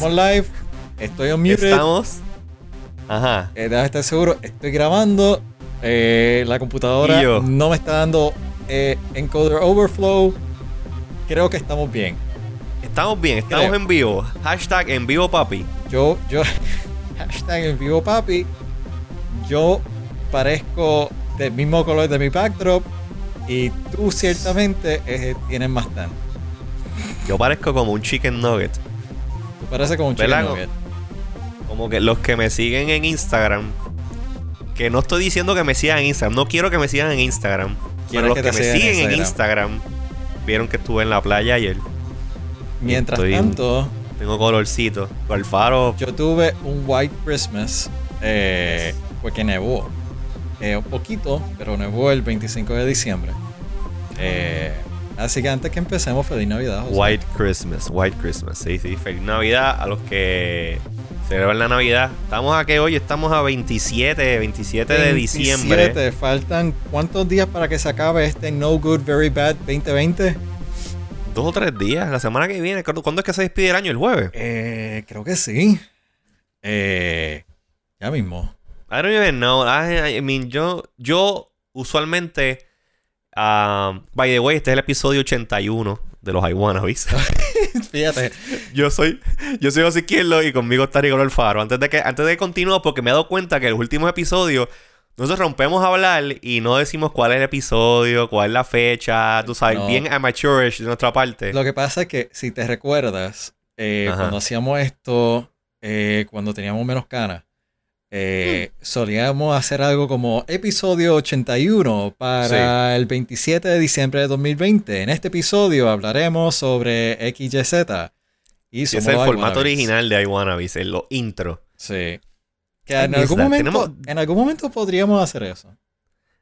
Estamos live. Estoy on mute. Estamos. Ajá. Eh, debe estar seguro. Estoy grabando. Eh, la computadora no me está dando eh, encoder overflow. Creo que estamos bien. Estamos bien, estamos Creo. en vivo. Hashtag en vivo, papi. Yo, yo, hashtag en vivo papi. Yo parezco del mismo color de mi backdrop. Y tú ciertamente eh, tienes más tan. Yo parezco como un chicken nugget. Tú pareces como un chicken nugget. Como que los que me siguen en Instagram. Que no estoy diciendo que me sigan en Instagram. No quiero que me sigan en Instagram. Pero los que me siguen en Instagram. Vieron que estuve en la playa ayer. Mientras Estoy- tanto, Tengo colorcito. El faro. yo tuve un White Christmas eh, porque nevó. Eh, un poquito, pero nevó el 25 de diciembre. Eh, así que antes que empecemos, feliz Navidad. José. White Christmas. White Christmas. Sí, sí. Feliz Navidad a los que celebran la Navidad. Estamos aquí hoy. Estamos a 27, 27 de 27, diciembre. Faltan cuántos días para que se acabe este No Good, Very Bad 2020? Dos o tres días. La semana que viene. ¿Cuándo cuándo es que se despide el año? ¿El jueves? Eh, creo que sí. Eh, ya mismo. I don't even know. I, I mean, yo, yo usualmente. Um, by the way, este es el episodio 81 de los I Wannabes. Fíjate. yo soy yo soy José Izquierdo y conmigo está Ricardo Alfaro. Antes de que antes de continuar, porque me he dado cuenta que en los últimos episodios nosotros rompemos a hablar y no decimos cuál es el episodio, cuál es la fecha, tú sabes, No. bien amateurish de nuestra parte. Lo que pasa es que si te recuerdas, eh, cuando hacíamos esto, eh, cuando teníamos menos canas, eh, solíamos hacer algo como episodio 81 para el 27 de diciembre de 2020. En este episodio hablaremos sobre XYZ. Y es el formato original de I Wannabes, en los intro. Sí. Que en algún, that. momento, Tenemos- en algún momento podríamos hacer eso.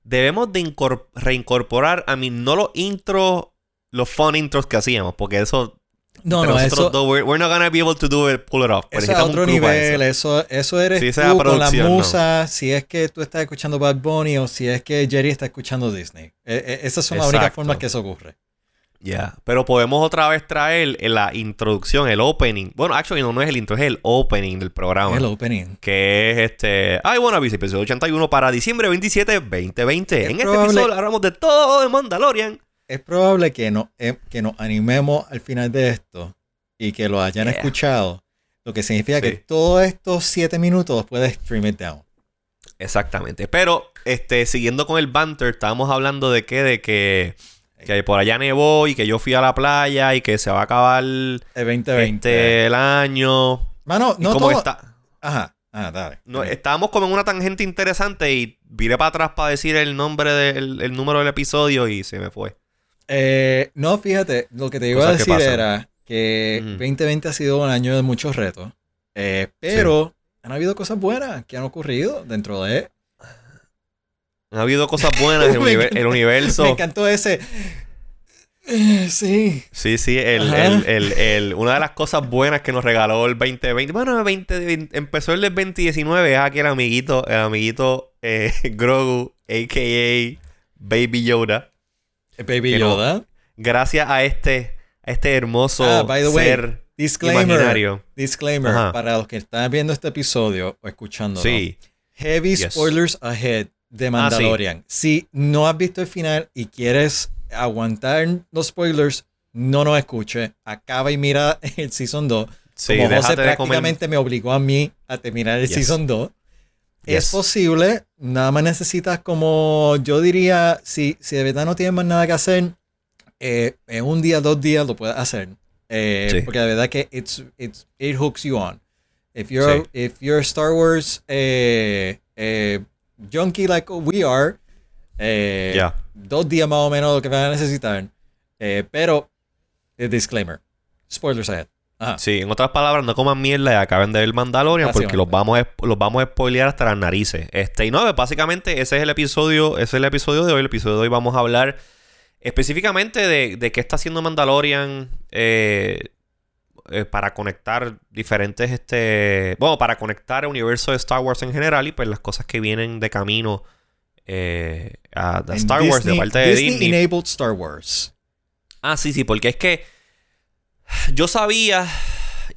debemos de incor- reincorporar, a mí, no los intros, los fun intros que hacíamos, porque eso, No, entre no, nosotros eso, dos, we're, we're not gonna be able to do it, pull it off. Pero Eso es otro nivel, eso. eso, eres tú con la producción, ¿no? musa, si es que tú estás escuchando Bad Bunny o si es que Jerry está escuchando Disney. Eh, eh, esas son las únicas formas que eso ocurre. Ya, pero podemos otra vez traer la introducción, el opening. Bueno, actually no, no es el intro, es el opening del programa. El opening. Que es este. Wanna Be, episodio 81 para diciembre 27, 2020. Es en este episodio hablamos de todo de Mandalorian. Es probable que, no, eh, que nos animemos al final de esto y que lo hayan Yeah. escuchado. Lo que significa que todos estos siete minutos puedes stream it down. Exactamente. Pero, este, siguiendo con el banter, estábamos hablando de que, de que, que por allá nevó y que yo fui a la playa y que se va a acabar El 2020. este, el año. Mano, no como todo... está. Ajá. Ah, dale. No, estábamos como en una tangente interesante y viré para atrás para decir el nombre del el número del episodio y se me fue. Eh, no, fíjate, lo que te iba a Cosas que decir era que Ujú. 2020 ha sido un año de muchos retos, eh, pero han habido cosas buenas que han ocurrido dentro de... Ha habido cosas buenas, el, univer- el universo. Me encantó ese... Eh, sí. Sí, sí, el, el- el- el- una de las cosas buenas que nos regaló el 2020. Bueno, el 20, empezó el del 2019, es aquí el amiguito, el amiguito eh, Grogu, a.k.a. Baby Yoda. Baby Que no- Yoda. Gracias a este, a este hermoso Ah, by the way, ser Disclaimer. imaginario. Disclaimer. Ajá. Para los que están viendo este episodio o escuchándolo. Sí, Heavy Yes. spoilers ahead de Ah, Mandalorian. Si no has visto el final y quieres aguantar los spoilers, no nos escuche. Acaba y mira el Season 2. sí, Como José prácticamente me obligó a mí a terminar el Yes. Season 2. Es Yes. posible, nada más necesitas como, yo diría, si, si de verdad no tienes más nada que hacer, eh, en un día, dos días lo puedes hacer. Eh, Sí. Porque de verdad que it's, it's, it hooks you on. If you're, if you're Star Wars eh, eh, junkie like we are, eh, Ya. dos días más o menos lo que van a necesitar. Eh, pero, disclaimer, spoilers ahead. Ajá. Sí, en otras palabras, no coman mierda y acaben de ver el Mandalorian porque los vamos, a, los vamos a spoilear hasta las narices. Este, y no, básicamente ese es el episodio, ese es el episodio de hoy. El episodio de hoy vamos a hablar específicamente de, de qué está haciendo Mandalorian eh, eh, para conectar diferentes, este, bueno, para conectar el universo de Star Wars en general y pues las cosas que vienen de camino eh, a, Star Wars de Disney- parte de Disney. Enabled Star Wars. Ah, sí, sí, porque es que yo sabía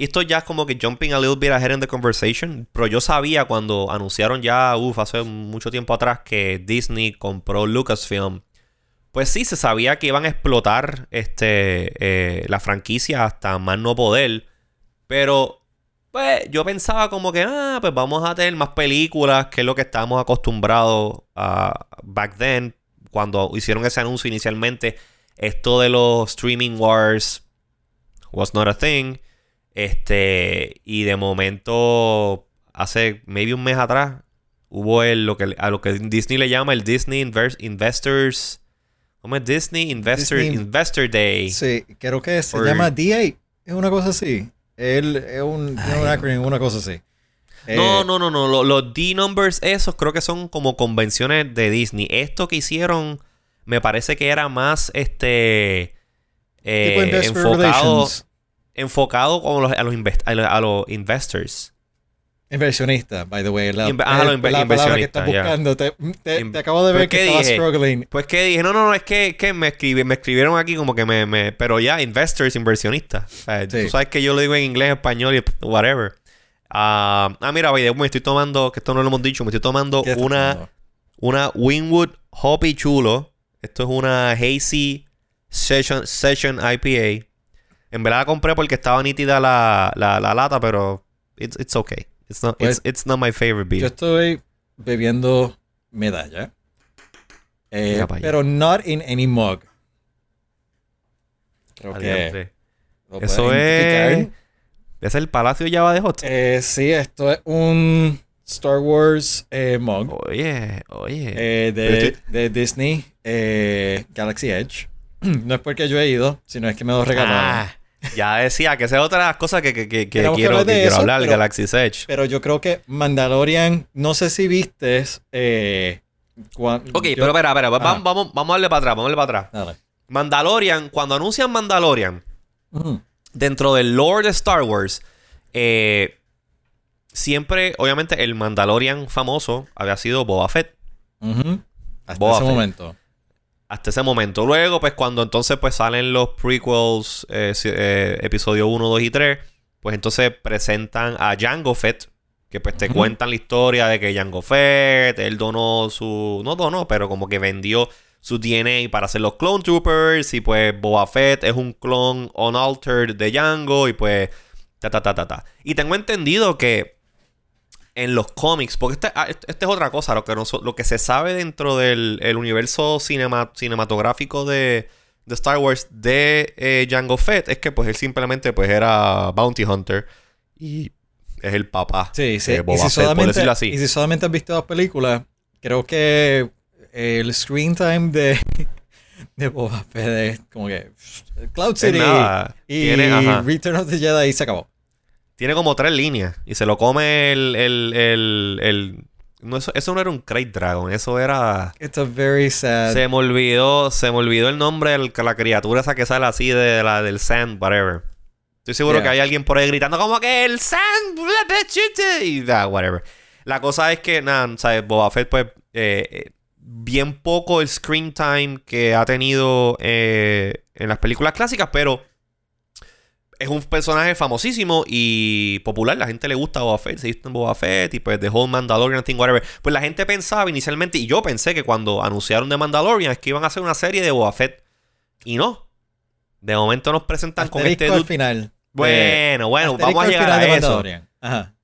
y esto ya es como que jumping a little bit ahead in the conversation, pero yo sabía cuando anunciaron ya, uff, hace mucho tiempo atrás que Disney compró Lucasfilm. Pues sí, se sabía que iban a explotar este, eh, la franquicia hasta más no poder. Pero, pues, yo pensaba como que, ah, pues vamos a tener más películas, que es lo que estábamos acostumbrados a back then, cuando hicieron ese anuncio inicialmente. Esto de los streaming wars was not a thing. Este, y de momento, hace maybe un mes atrás, hubo el, lo que, a lo que Disney le llama el Disney Investors. ¿Cómo es Disney Investor, Investor Day? Sí, creo que se llama D8. Es una cosa así. Él es un, un acrónimo, una cosa así. No, eh, no, no, no. Los, D-numbers, esos creo que son como convenciones de Disney. Esto que hicieron, me parece que era más este. Eh, enfocado enfocado con los, a, los a, los investors. Inversionista, by the way. La, ah, los inversionistas. que estás buscando. Te, te, acabo de ver que estabas struggling. Pues que dije, no, no, no, es que, que me, escribí, me escribieron aquí como que me, me pero ya, investors, inversionistas. Tú sabes que yo lo digo en inglés, español y whatever. ah, ah mira, me estoy tomando, que esto no lo hemos dicho, me estoy tomando una, una Winwood Hoppy Chulo. Esto es una Hazy Session, Session IPA. En verdad la compré porque estaba nítida la, la, la lata, pero it's, it's okay. It's not, it's, pues, it's not my favorite beer. Yo estoy bebiendo medalla. Eh, pero not in any mug. Creo que Eso es. ¿Es el Palacio Java de Hot? Eh, sí, esto es un Star Wars eh, mug. Oye, oye. Eh, de, de, Disney eh, Galaxy Edge. no es porque yo he ido, sino es que me lo regalaron. Ah, ya decía que esa es otra de las cosas que, que, que, quiero, quiero hablar, pero, Galaxy Edge. Pero yo creo que Mandalorian, no sé si viste. Eh, ok, pero espera, espera, vamos, vamos, vamos a darle para atrás, vamos a darle para atrás. Mandalorian, cuando anuncian Mandalorian, dentro del lore de Star Wars, eh, siempre, obviamente, el Mandalorian famoso había sido Boba Fett. Hasta ese momento hasta ese momento. Luego, pues cuando entonces pues salen los prequels, eh, eh, episodio 1, 2 y 3, pues entonces presentan a Jango Fett, que pues te cuentan la historia de que Jango Fett, él donó su, no donó, pero como que vendió su DNA para hacer los Clone Troopers y pues Boba Fett es un clon unaltered de Jango y pues ta ta ta ta ta. Y tengo entendido que en los cómics, porque esta, ah, este es otra cosa, lo que, lo que se sabe dentro del universo cinematográfico de, Star Wars de eh, Jango Fett es que pues él simplemente pues era Bounty Hunter y es el papá sí, sí. de Boba Fett, por decirlo así. Y si solamente has visto las películas, creo que el screen time de, de Boba Fett es como que Cloud City y Return of the Jedi se acabó. Tiene como tres líneas. Y se lo come el. el, el, el no, eso, eso, no era un Crate Dragon, eso era. It's a very sad. Se me olvidó, se me olvidó el nombre de la criatura esa que sale así de la del Sand, whatever. Estoy seguro que hay alguien por ahí gritando como que el Sand, y whatever. La cosa es que, nada, ¿sabes? Boba Fett, pues, eh, eh, bien poco el screen time que ha tenido eh, en las películas clásicas, pero es un personaje famosísimo y popular. La gente le gusta Boba Fett, se en Boba Fett y pues The Whole Mandalorian thing, whatever. Pues la gente pensaba inicialmente, y yo pensé que cuando anunciaron The Mandalorian es que iban a hacer una serie de Boba Fett. Y no. De momento nos presentan con este. al final. Bueno, bueno, vamos a llegar a eso.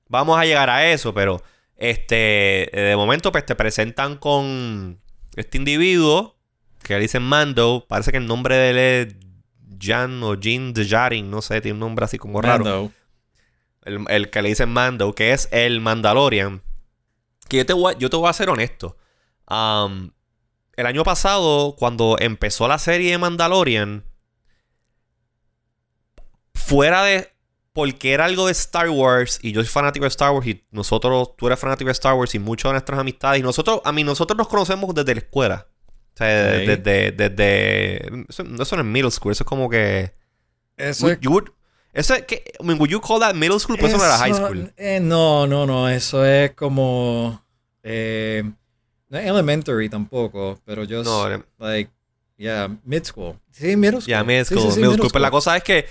Vamos a llegar a eso, pero este de momento pues te presentan con este individuo que le dicen Mando, parece que el nombre de él es Jan o Jin Jarin, no sé, tiene un nombre así como raro. El, que le dicen Mando, que es el Mandalorian. Que yo te voy, yo te voy a ser honesto. el año pasado, cuando empezó la serie de Mandalorian, fuera de. Porque era algo de Star Wars y yo soy fanático de Star Wars y nosotros, tú eres fanático de Star Wars y muchas de nuestras amistades y nosotros, a mí, nosotros nos conocemos desde la escuela sea, desde, desde, eso, no es middle school, eso es como que... Eso es... eso es que, I mean, would you call that middle school? Pues eso, no era high school. Eh, no, no, no, eso es como... Eh, no es elementary tampoco, pero yo... No, like... Yeah, mid school. Sí, middle school. Yeah, mid school. middle, school. Pero la cosa es que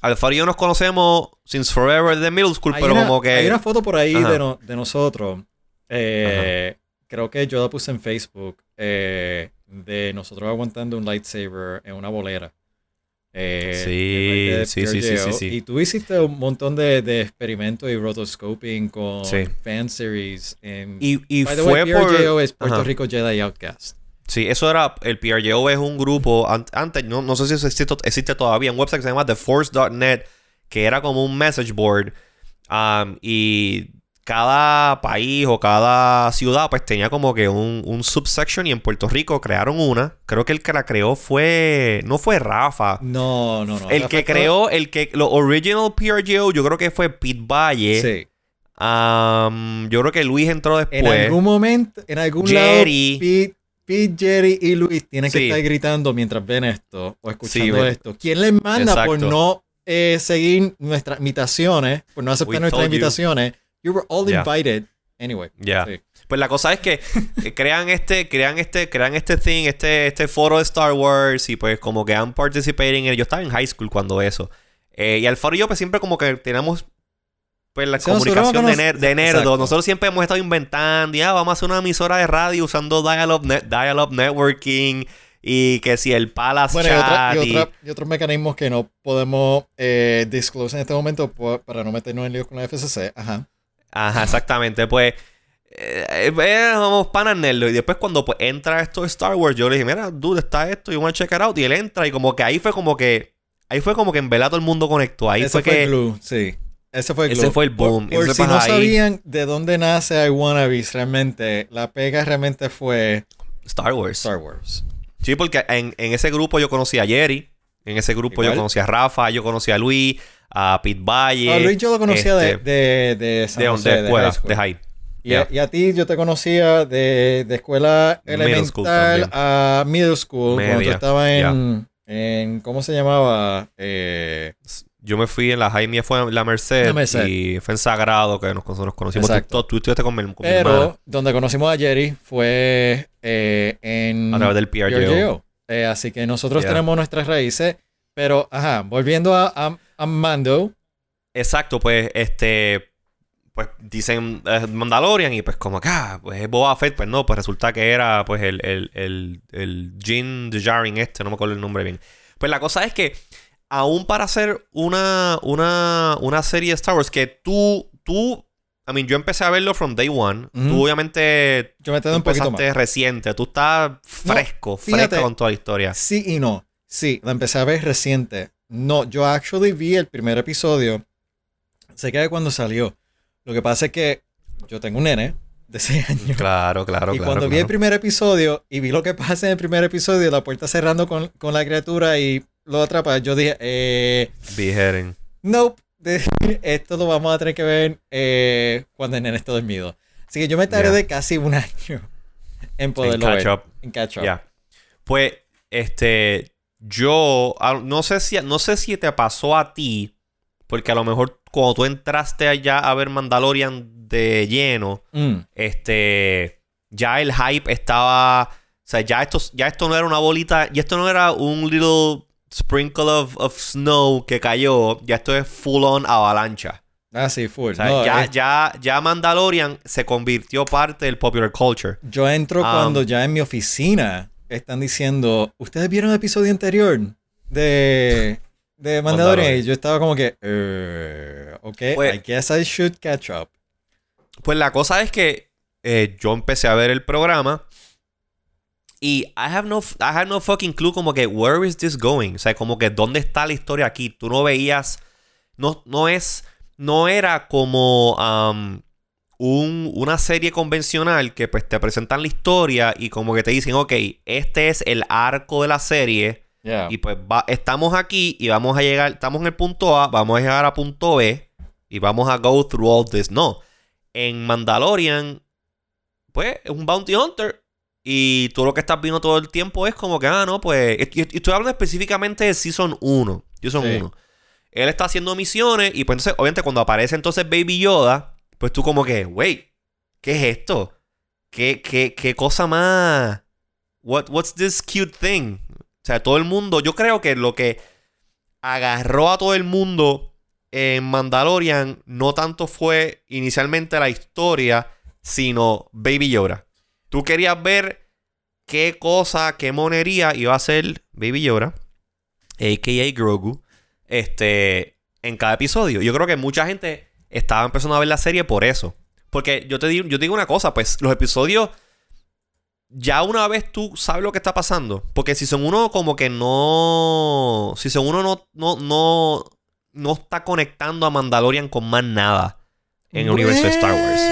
Alfaro y yo nos conocemos since forever de middle school, pero como que. Hay una foto por ahí de, de, nosotros. Eh, creo que yo la puse en Facebook. Eh, de nosotros aguantando un lightsaber en una bolera. Eh, sí, sí, sí, sí, sí, Y tú hiciste un montón de, de experimentos y rotoscoping con fan series. En, y, y fue por... es Puerto Rico Jedi Outcast. Sí, eso era. El PRJO es un grupo. Antes, no, no sé si eso existe, existe, todavía. Un website que se llama TheForce.net, que era como un message board. Um, y cada país o cada ciudad pues tenía como que un, un, subsection y en Puerto Rico crearon una. Creo que el que la creó fue... No fue Rafa. No, no, no. El que creó, el que... Lo original PRGO yo creo que fue Pete Valle. Sí. yo creo que Luis entró después. En algún momento, en algún Jerry. lado, Pete, Pete, Jerry y Luis tienen que estar gritando mientras ven esto o escuchando esto. ¿Quién les manda por no eh, seguir nuestras invitaciones, por no aceptar nuestras invitaciones? You were all invited. Anyway. Ya. Pues la cosa es que crean este, crean este, crean este thing, este, este foro de Star Wars y pues como que han participating en Yo estaba en high school cuando eso. Eh, y al foro y yo pues siempre como que tenemos pues la comunicación de, ner de nerdo. Nosotros siempre hemos estado inventando, ya vamos a hacer una emisora de radio usando dial-up dial networking y que si el Palace bueno, chat y, otra, y, otros mecanismos que no podemos eh, disclose en este momento para no meternos en líos con la FCC. Ajá. Ajá, exactamente. Pues eh, eh, vamos para Y después cuando pues, entra esto de Star Wars, yo le dije, mira, dude, está esto, y voy a check it out. Y él entra y como que ahí fue como que... Ahí fue como que en todo el mundo conectó. Ahí Ese fue, que... El glue, sí. Ese fue el. Ese fue el boom. Por, si no sabían de dónde nace I Wannabes realmente, la pega realmente fue... Star Wars. Star Wars. Sí, porque en, en ese grupo yo conocí a Jerry. En ese grupo yo conocí a Rafa, yo conocí a Luis a Pete Valle. A Luis yo lo conocía de, este, de, de, San José, de, escuela, de high. Y, a, ti yo te conocía de, de escuela elemental a middle school, cuando tú estabas en, en, ¿cómo se llamaba? Eh, yo me fui en la Jaime fue en la Merced, y fue en Sagrado que nos, nos conocimos. Tú, tú, estuviste con, mi, con Pero donde conocimos a Jerry fue eh, en... A través del PRGO. Eh, así que nosotros tenemos nuestras raíces. Pero, ajá, volviendo a, a Mando. Exacto, pues este pues dicen eh, Mandalorian y pues como acá, ah, pues es Boba Fett, pues no, pues resulta que era pues el, el, el, el Jin Djarin este, no me acuerdo el nombre bien. Pues la cosa es que aún para hacer una, una, una serie de Star Wars que tú, tú, I mean, yo empecé a verlo from day one, tú obviamente yo me un poquito más. reciente, tú estás fresco, fresco con toda la historia. Sí y no, sí, la empecé a ver reciente, no, yo actually vi el primer episodio. Sé que cuando salió. Lo que pasa es que yo tengo un nene de 6 años. Claro, claro, y claro. cuando vi el primer episodio y vi lo que pasa en el primer episodio, la puerta cerrando con, la criatura y lo atrapa, yo dije, eh. Beheading. Nope. Esto lo vamos a tener que ver eh, cuando el nene esté dormido. Así que yo me tardé casi un año en poderlo en catch Up. En catch up. Pues, este, yo ah, no sé si no sé si te pasó a ti, porque a lo mejor cuando tú entraste allá a ver Mandalorian de lleno, mm. este ya el hype estaba, o sea, ya esto ya esto no era una bolita, y esto no era un little sprinkle of, snow que cayó, ya esto es full on avalancha. Ah, sí, full. ya, ya, ya Mandalorian se convirtió parte del popular culture. Yo entro um, cuando ya en mi oficina están diciendo, ¿ustedes vieron el episodio anterior de, de Mandalorian? Y yo estaba como que, uh, ok, pues, I guess I should catch up. Pues la cosa es que eh, yo empecé a ver el programa y I have no I have no fucking clue como que where is this going? O sea, como que dónde está la historia aquí. Tú no veías no no es no era como um, una serie convencional que pues te presentan la historia y como que te dicen, ok, este es el arco de la serie. Y pues estamos aquí y vamos a llegar, estamos en el punto A, vamos a llegar a punto B y vamos a go through all this. No, en Mandalorian, pues es un bounty hunter y tú lo que estás viendo todo el tiempo es como que, ah, no, pues, y, estoy hablando específicamente de Season 1. Season 1. Él está haciendo misiones y pues entonces, obviamente cuando aparece entonces Baby Yoda, pues tú como que, wait, ¿qué es esto? ¿Qué, qué, qué cosa más? What, what's this cute thing? sea, todo el mundo, yo creo que lo que agarró a todo el mundo en Mandalorian no tanto fue inicialmente la historia, sino Baby Yoda. Tú querías ver qué cosa, qué monería iba a ser Baby Yoda, a.k.a. Grogu, este, en cada episodio. Yo creo que mucha gente estaba empezando a ver la serie por eso. Porque yo te digo, yo digo una cosa, pues los episodios ya una vez tú sabes lo que está pasando. Porque si son uno como que no. Si son uno no, no, no, no está conectando a Mandalorian con más nada en el universo de Star Wars.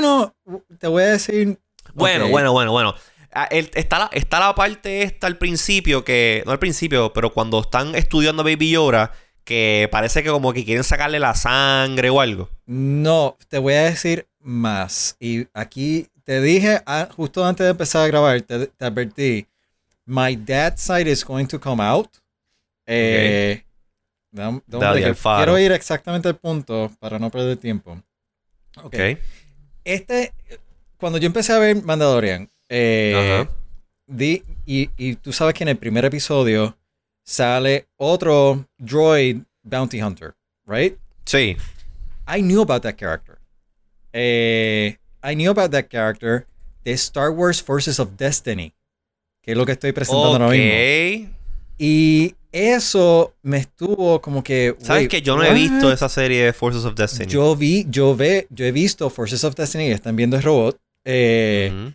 Bueno, te voy a decir. Bueno, bueno, bueno, bueno. Ah, está, la, está la parte esta al principio que. No al principio, pero cuando están estudiando a Baby Yoda. Que parece que como que quieren sacarle la sangre o algo. No, te voy a decir más. Y aquí te dije ah, justo antes de empezar a grabar, te, advertí. My dad's side is going to come out. Eh, quiero ir exactamente al punto para no perder tiempo. Ok. Este, cuando yo empecé a ver Mandalorian, eh, di, y, y, tú sabes que en el primer episodio sale otro droid bounty hunter, right? Sí. I knew about that character. Eh, I knew about that character de Star Wars Forces of Destiny, que es lo que estoy presentando ahora mismo. Y eso me estuvo como que. ¿Sabes que yo no he visto esa serie de Forces of Destiny? Yo vi, yo ve, yo he visto Forces of Destiny, están viendo el robot, eh,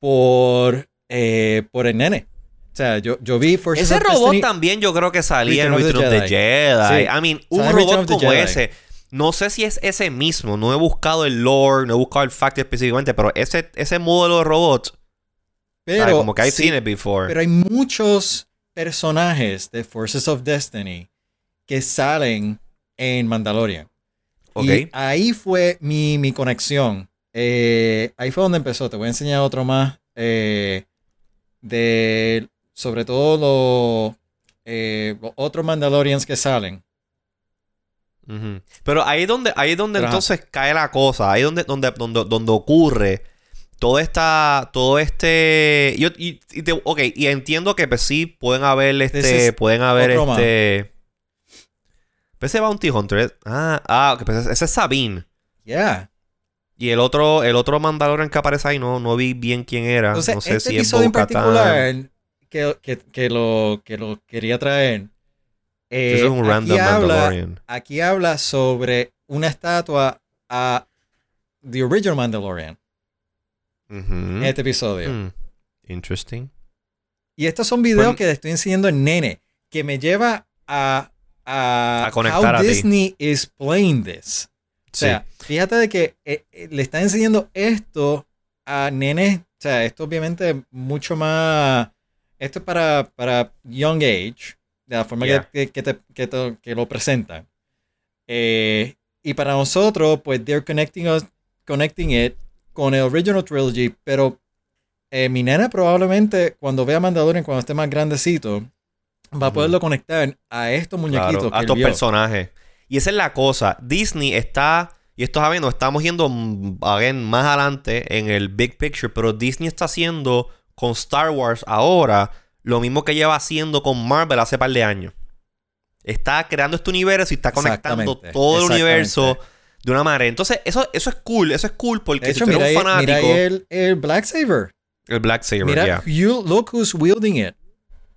por, eh, por el nene. O sea, yo, yo vi Forces ese robot también yo creo que salía en Return of the Jedi. I mean, un robot como ese no sé si es ese mismo. No he buscado el lore, no he buscado el fact específicamente, pero ese, ese modelo de robot. Pero, como que hay seen before. Pero hay muchos personajes de Forces of Destiny que salen en Mandalorian. Y ahí fue mi, conexión. Eh, ahí fue donde empezó. Te voy a enseñar otro más. Eh, de sobre todo los eh, otros Mandalorians que salen. Pero ahí es donde, ahí donde entonces cae la cosa, ahí es donde, donde, donde, donde ocurre todo esta, todo este, yo, y, y ok, y entiendo que pues sí pueden haber este, pueden haber este, ese Bounty Hunter, ah, ah, pues ese es Sabine. Yeah. Y el otro, el otro Mandalorian que aparece ahí, no, no vi bien quién era. no sé este si es en particular que, que, que, lo, que lo quería traer es un eh, random aquí Mandalorian. Habla, aquí habla sobre una estatua a The Original Mandalorian. En este episodio. Hmm. Interesting. Y estos son videos pues que le estoy enseñando en nene. Que me lleva a. A, conectar how Disney is playing this. O sea, fíjate de que eh, eh, le está enseñando esto a nenes. O sea, esto obviamente mucho más. Esto es para, para young age de la forma que, que, te, que, lo presentan. Eh, y para nosotros, pues, they're connecting, us, connecting it con el original trilogy, pero eh, mi nena probablemente cuando vea Mandalorian, cuando esté más grandecito, va a poderlo conectar a estos muñequitos. a estos personajes. Y esa es la cosa. Disney está, y esto sabiendo, estamos yendo again, más adelante en el big picture, pero Disney está haciendo con Star Wars ahora lo mismo que lleva haciendo con Marvel hace par de años. Está creando este universo y está conectando todo el universo de una manera. Entonces, eso, eso es cool. Eso es cool porque si tú eres un fanático. Mira el, el Black Saber. El Black Saber, mira, you look who's wielding it.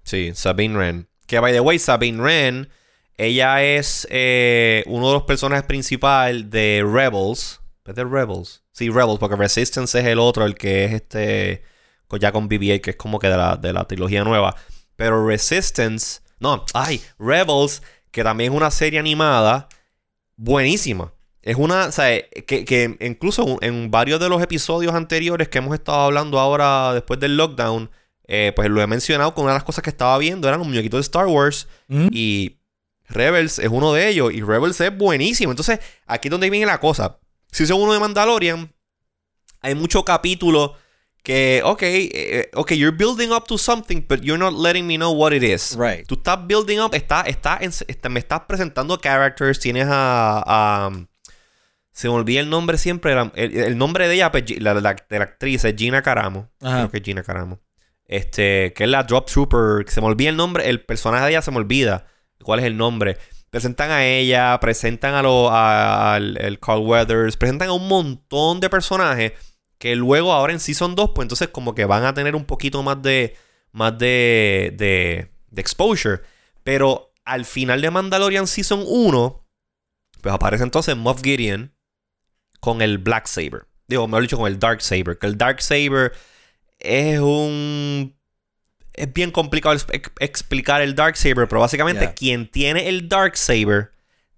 Sí, Sabine Wren. Que, by the way, Sabine Wren, ella es eh, uno de los personajes principales de Rebels. ¿De Rebels? Sí, Rebels, porque Resistance es el otro, el que es este ya con BB-8, que es como que de la, de la trilogía nueva. Pero Resistance, no, ay, Rebels, que también es una serie animada buenísima. Es una, o sea, que, que incluso en varios de los episodios anteriores que hemos estado hablando ahora después del lockdown, eh, pues lo he mencionado con una de las cosas que estaba viendo eran los muñequitos de Star Wars mm. y Rebels es uno de ellos y Rebels es buenísimo. Entonces, aquí es donde viene la cosa. Si son uno de Mandalorian, hay mucho capítulo que, ok, eh, ok, you're building up to something, but you're not letting me know what it is. Right. Tú estás building up, está, está, me estás presentando characters, tienes a, se me olvida el nombre siempre, el, nombre de ella, pues, la, de la actriz es Gina Caramo. Creo que es Gina Caramo. este, que es la Drop Trooper, se me olvida el nombre, el personaje de ella se me olvida cuál es el nombre. Presentan a ella, presentan a lo, al Carl Weathers, presentan a un montón de personajes que luego ahora en Season 2, pues entonces como que van a tener un poquito más de, más de, de, de exposure. Pero al final de Mandalorian Season 1, pues aparece entonces Moff Gideon con el Black Saber. Digo, mejor dicho, con el Dark Saber. Que el Dark Saber es un. Es bien complicado explicar el Dark Saber, pero básicamente quien tiene el Dark Saber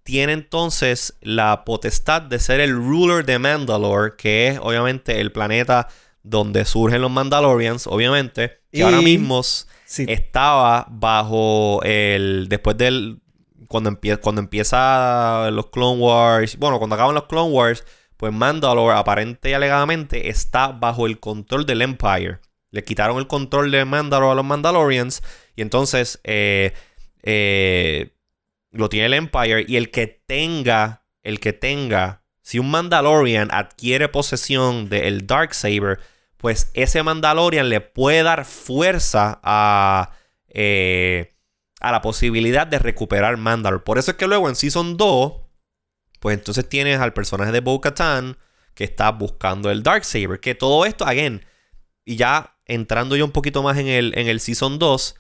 tiene entonces la potestad de ser el ruler de Mandalore, que es obviamente el planeta donde surgen los Mandalorians, obviamente, que ahora mismo estaba bajo el. Después del. Cuando, cuando empieza los Clone Wars. Bueno, cuando acaban los Clone Wars, pues Mandalore aparente y alegadamente está bajo el control del Empire. Le quitaron el control de Mandalore a los Mandalorians. Y entonces. Eh, eh, lo tiene el Empire y el que tenga, el que tenga, si un Mandalorian adquiere posesión del Dark Saber, pues ese Mandalorian le puede dar fuerza a, eh, a la posibilidad de recuperar Mandalore. Por eso es que luego en Season 2, pues entonces tienes al personaje de Bo-Katan que está buscando el Dark Saber. Que todo esto, again, y ya entrando yo un poquito más en el, en el Season 2,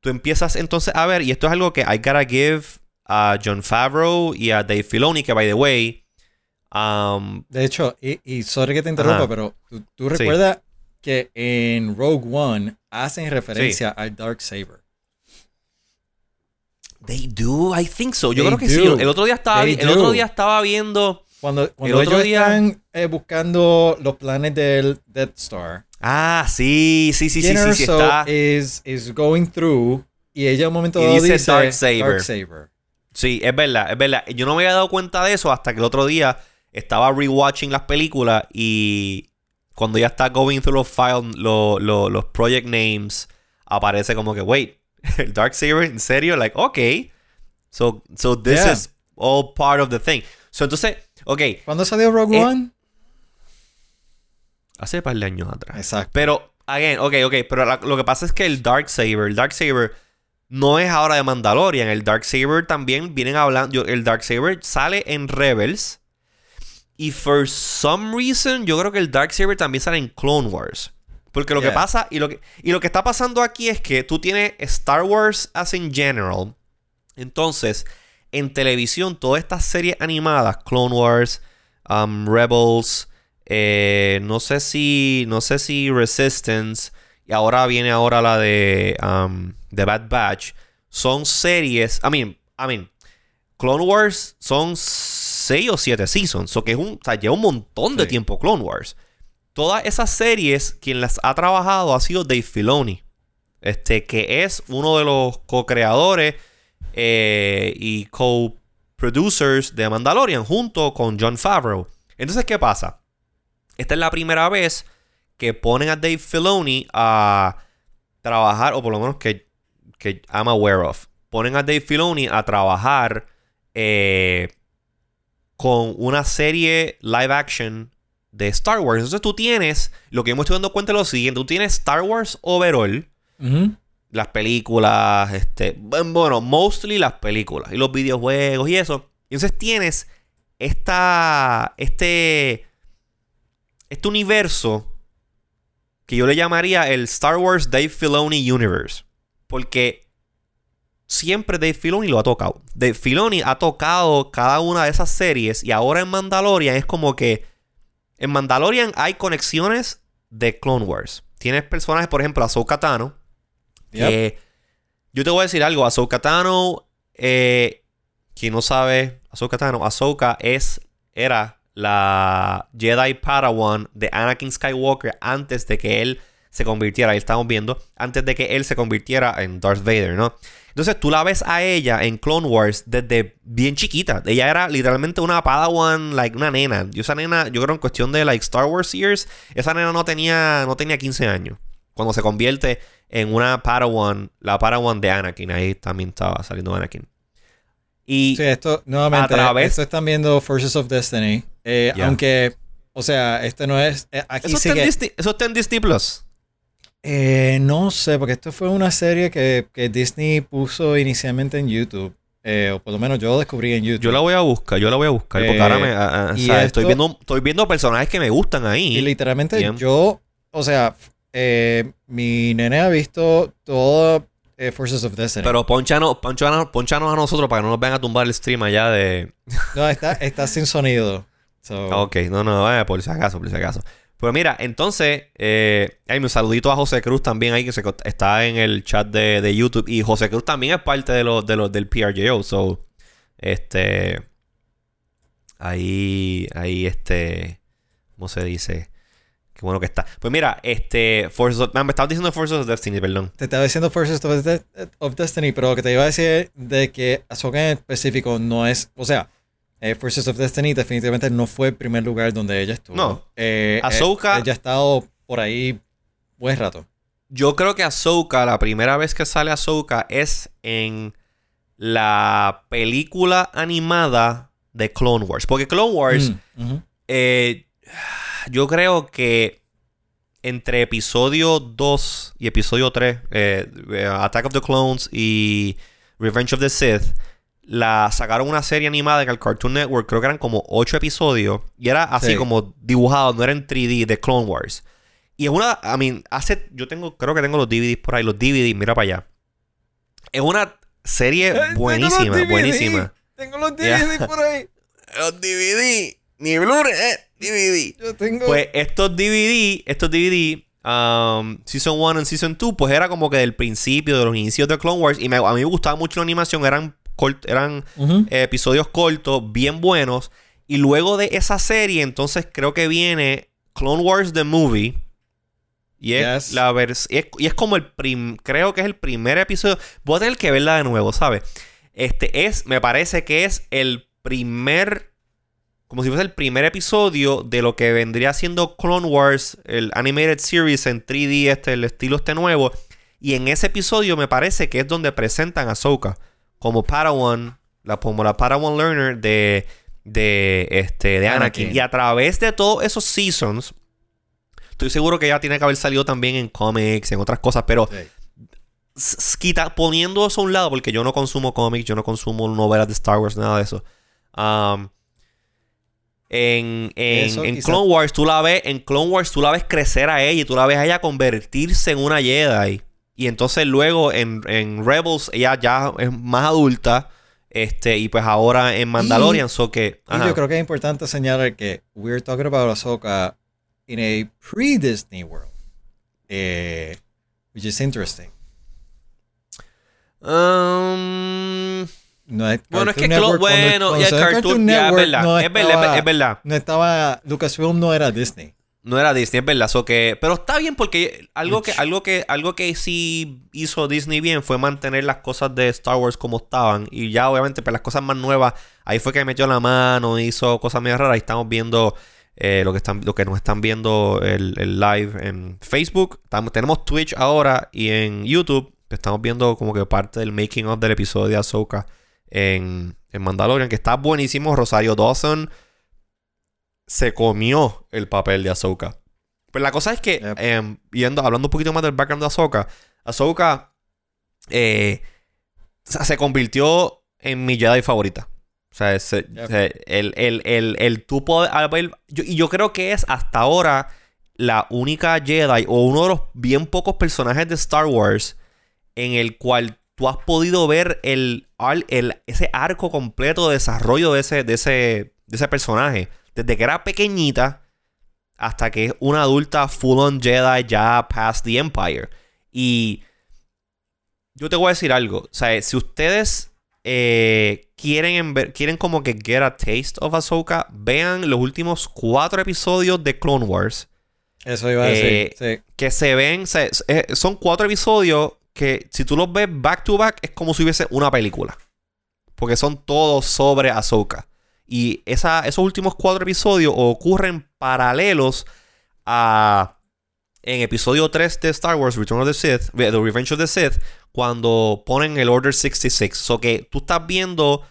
tú empiezas entonces a ver, y esto es algo que I gotta give a John Favreau y a Dave Filoni, que by the way. Um, de hecho, y, sorry que te interrumpa, pero tú, recuerdas que en Rogue One hacen referencia al Dark Saber. They do, I think so. Yo creo que sí. El otro día estaba, el otro día estaba viendo. Cuando, cuando ellos están eh, buscando los planes del Death Star. Ah, sí, sí, sí, sí, sí, sí, está. Is, is going through y ella un momento dado dice, Dark Saber. Sí, es verdad, es verdad. Yo no me había dado cuenta de eso hasta que el otro día estaba rewatching las películas y cuando ya está going through los files, los project names, aparece como que, wait, el Dark Saber, ¿en serio? Like, ok. So, so this is all part of the thing. So, entonces, ok. ¿Cuándo salió Rogue eh, One? Hace par de años atrás. Exacto. Pero, again, ok, ok. Pero lo que pasa es que el Dark Saber, el Dark Saber no es ahora de Mandalorian. El Dark Saber también vienen hablando. el Dark Saber sale en Rebels. Y for some reason, yo creo que el Dark Saber también sale en Clone Wars. Porque lo que pasa, y lo que, y lo que está pasando aquí es que tú tienes Star Wars as in general. Entonces, en televisión, todas estas series animadas, Clone Wars, um, Rebels, eh, no sé si. No sé si Resistance. Y ahora viene ahora la de. Um, The Bad Batch son series. I mean, I mean, Clone Wars son 6 o 7 seasons. O que es un, o sea, lleva un montón de tiempo Clone Wars. Todas esas series, quien las ha trabajado ha sido Dave Filoni. Este, que es uno de los co-creadores eh, y co-producers de Mandalorian junto con John Favreau. Entonces, ¿qué pasa? Esta es la primera vez que ponen a Dave Filoni a trabajar, o por lo menos que que I'm aware of. Ponen a Dave Filoni a trabajar eh, con una serie live action de Star Wars. Entonces tú tienes, lo que hemos estoy dando cuenta es lo siguiente, tú tienes Star Wars overall, las películas, este, bueno, mostly las películas y los videojuegos y eso. Y entonces tienes esta, este, este universo que yo le llamaría el Star Wars Dave Filoni Universe. Porque siempre Dave Filoni lo ha tocado. Dave Filoni ha tocado cada una de esas series y ahora en Mandalorian es como que en Mandalorian hay conexiones de Clone Wars. Tienes personajes, por ejemplo, Ahsoka Tano. Que yo te voy a decir algo. Ahsoka Tano, eh, quien no sabe, Ahsoka Tano, Ahsoka es, era la Jedi Padawan de Anakin Skywalker antes de que él se convirtiera, ahí estamos viendo, antes de que él se convirtiera en Darth Vader, ¿no? Entonces tú la ves a ella en Clone Wars desde bien chiquita. Ella era literalmente una Padawan, like una nena. Yo esa nena, yo creo en cuestión de like Star Wars years, esa nena no tenía, no tenía 15 años. Cuando se convierte en una Padawan, la Padawan de Anakin, ahí también estaba saliendo Anakin. Y sí, esto, nuevamente, esto están viendo Forces of Destiny. Eh, aunque, o sea, este no es. Eh, aquí eso, está en Disney, eso está en Disney Plus. Eh, no sé, porque esto fue una serie que, que Disney puso inicialmente en YouTube. Eh, o por lo menos yo descubrí en YouTube. Yo la voy a buscar, yo la voy a buscar. porque ahora me. o sea, estoy, viendo, estoy viendo personajes que me gustan ahí. Y literalmente yo. O sea, eh, mi nene ha visto todo Forces of Destiny. Pero ponchanos, ponchanos, ponchanos a nosotros para que no nos vengan a tumbar el stream allá de. no, está, está sin sonido. Ok, no, no, vaya, por si acaso, por si acaso. Pues mira, entonces, eh, hay un saludito a José Cruz también ahí que se, está en el chat de, YouTube. Y José Cruz también es parte de los, de los del PRJO. So, este. Ahí, ahí, este. ¿Cómo se dice? Qué bueno que está. Pues mira, este. Forces of, me estabas diciendo Forces of Destiny, perdón. Te estaba diciendo Forces of, Destiny, pero lo que te iba a decir de que Ahsoka en específico no es. O sea, eh, Forces of Destiny definitivamente no fue el primer lugar donde ella estuvo. No. Eh, eh, Ahsoka. ella ha estado por ahí buen rato. Yo creo que Ahsoka, la primera vez que sale Ahsoka es en la película animada de Clone Wars. Porque Clone Wars, mm, yo creo que entre episodio 2 y episodio 3, Attack of the Clones y Revenge of the Sith, la sacaron una serie animada en el Cartoon Network, creo que eran como 8 episodios, y era así como dibujado, no era en 3D, de Clone Wars. Y es una, I mean, hace, yo tengo, creo que tengo los DVDs por ahí, los DVDs, mira para allá. Es una serie buenísima, buenísima. Tengo los DVDs por ahí. Los DVD, ni Blu-ray, eh, DVD. Yo tengo... Pues estos DVD, estos DVD, um, Season 1 y Season 2, pues era como que del principio, de los inicios de Clone Wars, y a mí me gustaba mucho la animación, eran eran episodios cortos, bien buenos. Y luego de esa serie, entonces creo que viene Clone Wars The Movie. Y es, la y es como el prim creo que es el primer episodio. Voy a tener que verla de nuevo, ¿sabes? Este es, me parece que es el primer, como si fuese el primer episodio de lo que vendría siendo Clone Wars, el animated series en 3D, este, el estilo este nuevo. Y en ese episodio me parece que es donde presentan a Ahsoka como Padawan, la, como la Padawan Learner de, de, este, de Anakin. Y a través de todos esos seasons, estoy seguro que ya tiene que haber salido también en cómics, en otras cosas, pero quita, poniendo eso a un lado, porque yo no consumo cómics, yo no consumo novelas de Star Wars, nada de eso. Um, en, en, Clone Wars tú la ves, en Clone Wars tú la ves crecer a ella y tú la ves a ella convertirse en una Jedi. Y entonces luego en, Rebels ella ya es más adulta. Este, y pues ahora en Mandalorian, so que. Y yo creo que es importante señalar que we're talking about Ahsoka in a pre-Disney world. Eh, which is interesting. Um, no es bueno, es que bueno, y el Cartoon, Network, es verdad, es verdad, es verdad. No estaba Lucasfilm no era Disney. No era Disney, es verdad. que, pero está bien porque algo que, algo, que, algo que sí hizo Disney bien fue mantener las cosas de Star Wars como estaban. Y ya obviamente, pues las cosas más nuevas, ahí fue que metió la mano, hizo cosas muy raras. Y estamos viendo eh, lo, que están, lo que nos están viendo el, live en Facebook. tenemos Twitch ahora y en YouTube. Estamos viendo como que parte del making of del episodio de Ahsoka en, en Mandalorian, que está buenísimo. Rosario Dawson se comió el papel de Ahsoka. Pues la cosa es que, em, hablando un poquito más del background de Ahsoka, Ahsoka eh, se convirtió en mi Jedi favorita. O sea, el, el, el, tupo y yo creo que es hasta ahora la única Jedi o uno de los bien pocos personajes de Star Wars en el cual tú has podido ver el, el ese arco completo de desarrollo de ese, de ese, de ese personaje desde que era pequeñita hasta que es una adulta full on Jedi ya past the Empire. Y yo te voy a decir algo. O sea, si ustedes eh, quieren, quieren como que get a taste of Ahsoka, vean los últimos cuatro episodios de Clone Wars. Eso iba a decir. Eh, que se ven, eh, son cuatro episodios que si tú los ves back to back es como si hubiese una película. Porque son todos sobre Ahsoka. Y esos últimos cuatro episodios ocurren paralelos a. En episodio 3 de Star Wars, Return of the Sith, The Revenge of the Sith, cuando ponen el Order 66. So que tú estás viendo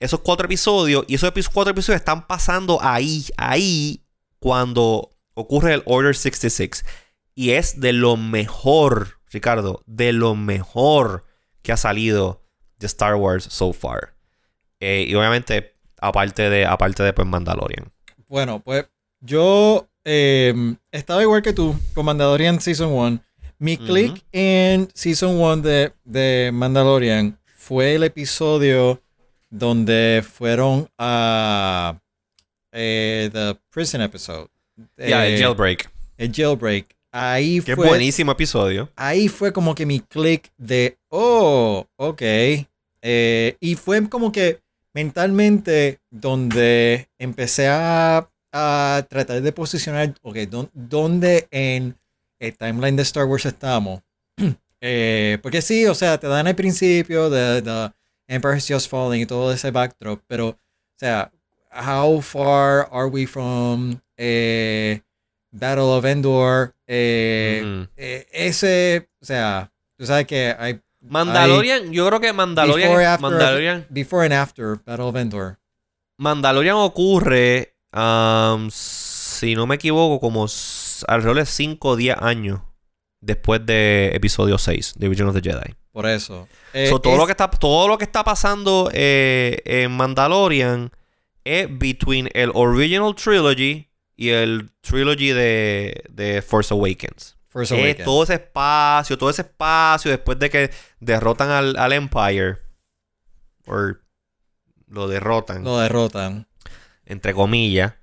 esos cuatro episodios y esos cuatro episodios están pasando ahí, ahí, cuando ocurre el Order 66. Y es de lo mejor, Ricardo, de lo mejor que ha salido de Star Wars so far. Eh, y obviamente, aparte de, aparte de pues, Mandalorian. Bueno, pues yo eh, estaba igual que tú con Mandalorian Season 1. Mi click en Season 1 de, de Mandalorian fue el episodio donde fueron a eh, The Prison Episode. Ya, el Jailbreak. El Jailbreak. Ahí Qué buenísimo episodio. Ahí fue como que mi click de, oh, ok. Eh, y fue como que mentalmente donde empecé a, a tratar de posicionar, ok, ¿dónde en el timeline de Star Wars estamos? Eh, porque sí, o sea, te dan el principio de, de Empire Just Falling y todo ese backdrop, pero, o sea, how far are we from eh, Battle of Endor? Eh, eh, ese, o sea, tú sabes que hay... Mandalorian, yo creo que Mandalorian... Before, Mandalorian, before and after Battle of Endor. Mandalorian ocurre, um, si no me equivoco, como alrededor de 5 o 10 años después de episodio 6 de Vision of the Jedi. Por eso. todo, lo que está, todo lo que está pasando en Mandalorian es between el original trilogy y el trilogy de, Force Awakens. Force Awakens. todo ese espacio, todo ese espacio después de que derrotan al, Empire. O lo derrotan. Lo derrotan. Entre comillas.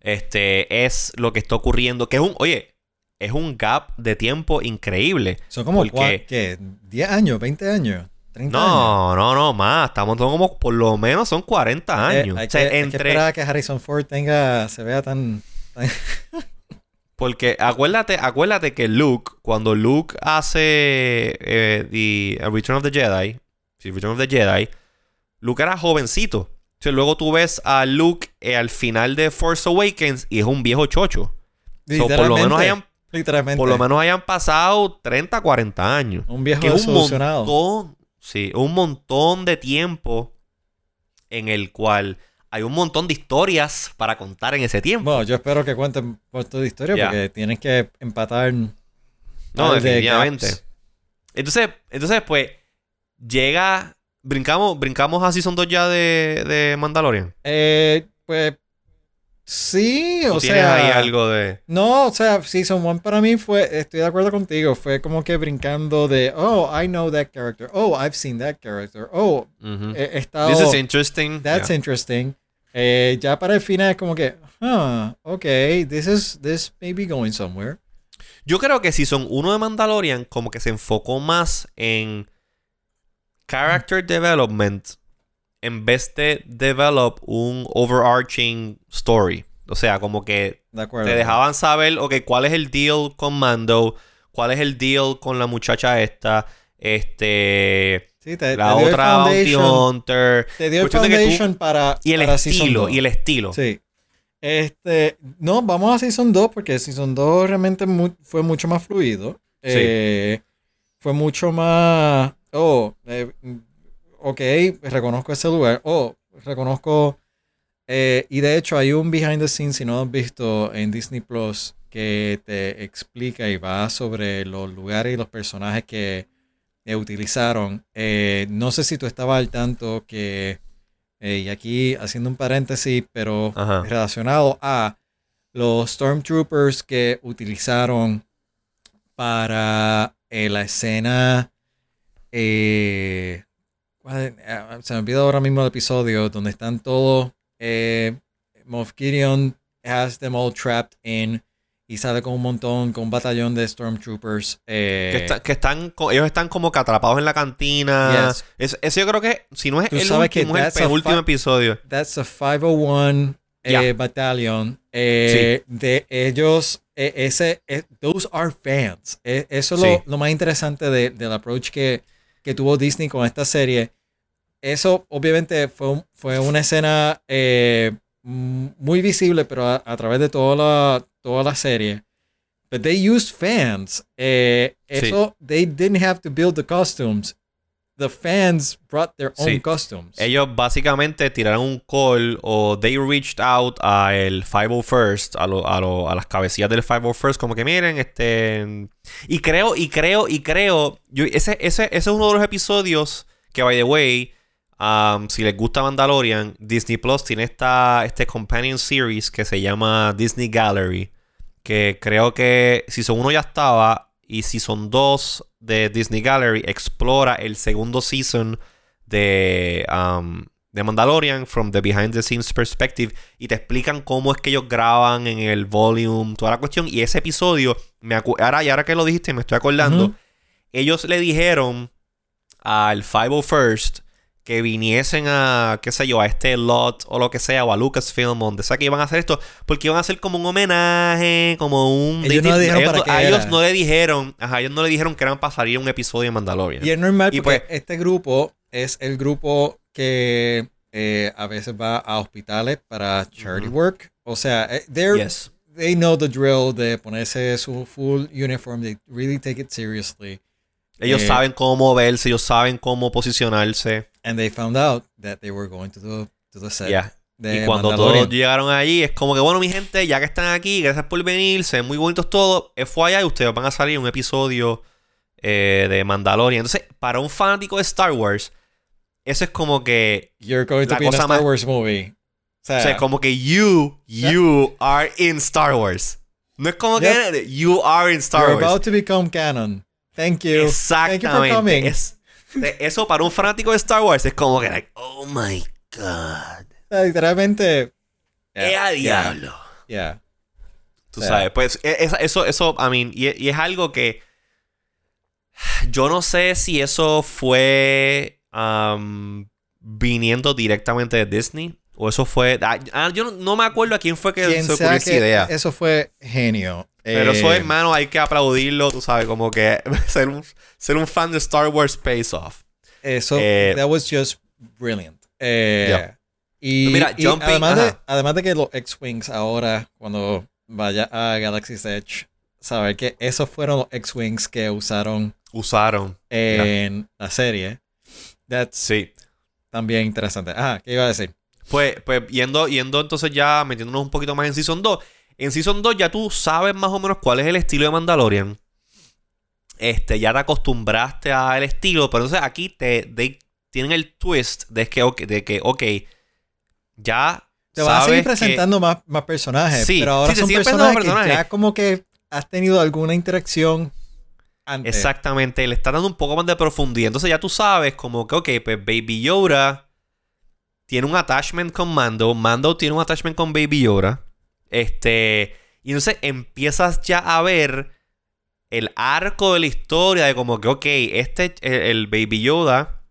Este es lo que está ocurriendo. Que es un. Oye, es un gap de tiempo increíble. Son como porque, ¿qué? ¿10 años? ¿20 años? no, no, no, más. Estamos como, por lo menos son 40 años. hay, que, esperar a que Harrison Ford tenga, se vea tan... Porque acuérdate, acuérdate que Luke, cuando Luke hace eh, the Return of the Jedi, the Return of the Jedi, Luke era jovencito. luego tú ves a Luke eh, al final de Force Awakens y es un viejo chocho. por lo menos hayan, Literalmente. Por lo menos hayan pasado 30, 40 años. Un viejo que un montón, Sí, un montón de tiempo en el cual hay un montón de historias para contar en ese tiempo. Bueno, yo espero que cuenten por de historia porque tienen que empatar. No, definitivamente. entonces, entonces, pues, llega. Brincamos, brincamos a Season 2 ya de, de Mandalorian. Eh, pues Sí, o, tienes sea. ahí algo de.? No, o sea, Season 1 para mí fue. Estoy de acuerdo contigo. Fue como que brincando de. Oh, I know that character. Oh, I've seen that character. Oh, he, estado. This is interesting. That's interesting. Eh, ya para el final es como que. Huh, ok, this is. This may be going somewhere. Yo creo que Season 1 de Mandalorian, como que se enfocó más en. Character development en vez de develop un overarching story. O sea, como que te dejaban saber, ok, cuál es el deal con Mando, cuál es el deal con la muchacha esta, este... la otra Bounty Hunter. Te dio el foundation para... Y el estilo, y el estilo. Sí. Este, no, vamos a Season 2 porque Season 2 realmente fue mucho más fluido. Sí. Eh, fue mucho más... Oh, eh, ok, reconozco ese lugar. Oh, reconozco. Eh, y de hecho, hay un behind the scenes, si no lo has visto, en Disney Plus, que te explica y va sobre los lugares y los personajes que utilizaron. Eh, no sé si tú estabas al tanto que. Eh, y aquí haciendo un paréntesis, pero relacionado a los Stormtroopers que utilizaron para la escena. Eh, eh, se me olvidó ahora mismo el episodio donde están todos. Eh, Moff Gideon has them all trapped in. Y sale con un montón, con un batallón de Stormtroopers. Eh, que, están, ellos están como que atrapados en la cantina. Eso, yo creo que, si no es el último, es el último episodio. That's a 501 eh, Battalion. Eh, de ellos, ese, those are fans. eso es lo, más interesante del approach que, que tuvo Disney con esta serie. Eso obviamente fue, fue una escena muy visible, pero a, través de toda la, toda la serie. But they used fans. Eh, eso, they didn't have to build the costumes. the fans brought their own costumes. Ellos básicamente tiraron un call o they reached out a el 501st, a, lo, a, lo, a las cabecillas del 501st, como que miren, este. Y creo, y creo, y creo. Yo, ese, ese, ese es uno de los episodios que, by the way, um, si les gusta Mandalorian, Disney Plus tiene esta este companion series que se llama Disney Gallery. Que creo que si son uno ya estaba y si son dos de Disney Gallery explora el segundo season de, um, de Mandalorian from the behind the scenes perspective y te explican cómo es que ellos graban en el volume, toda la cuestión. Y ese episodio, me ahora, y ahora que lo dijiste, me estoy acordando, ellos le dijeron al 501st que viniesen a, qué sé yo, a este lot o lo que sea, o a Lucasfilm, donde sea que iban a hacer esto, porque iban a hacer como un homenaje, como un... Ellos no dijeron para qué A ellos no le dijeron, ajá, ellos no le dijeron que eran para salir un episodio de Mandalorian. Y es normal porque pues, este grupo es el grupo que eh, a veces va a hospitales para charity work. O sea, eh, they know the drill de ponerse su full uniform, they really take it seriously. Ellos eh, saben cómo verse, ellos saben cómo posicionarse. And they found out that they were going to the, to the set. y cuando todos llegaron allí, es como que, bueno, mi gente, ya que están aquí, gracias por venir, se ven muy bonitos todos. FYI, ustedes van a salir un episodio eh, de Mandalorian. Entonces, para un fanático de Star Wars, eso es como que. You're going to be in a Star Wars movie. O sea, o como que you, you are in Star Wars. No es como que you are in Star You're Wars. about to become canon. Thank you. Exactamente. Thank you for coming. Es, eso para un fanático de Star Wars es como que, like, oh my god. Literalmente. Yeah, diablo! Yeah. Tú sabes, pues e, eso, eso, I mean, y, es algo que. Yo no sé si eso fue um, viniendo directamente de Disney. O eso fue. Ah, ah, yo no, me acuerdo a quién fue que se ocurrió esa idea. Eso fue genio. Pero eso, eh, hermano, hay que aplaudirlo, tú sabes, como que ser un, ser un fan de Star Wars pays off. Eso, eh, that was just brilliant. Eh, y, Mira, además, de, además de que los X-Wings ahora, cuando vaya a Galaxy's Edge, saber que esos fueron los X-Wings que usaron. Usaron. En la serie. That's sí. También interesante. Ah, ¿qué iba a decir? Pues, pues yendo, yendo entonces ya metiéndonos un poquito más en Season 2 en Season 2 ya tú sabes más o menos cuál es el estilo de Mandalorian. Este, ya te acostumbraste al estilo, pero entonces aquí te, tienen el twist de que, de que ok, ya te vas a seguir presentando más, más, personajes, sí, pero ahora son personajes, que ya como que has tenido alguna interacción antes. Exactamente, le está dando un poco más de profundidad. Entonces ya tú sabes como que, ok, pues Baby Yoda tiene un attachment con Mando, Mando tiene un attachment con Baby Yoda. Este, y entonces empiezas ya a ver el arco de la historia de como que, ok, este, el, Baby Yoda,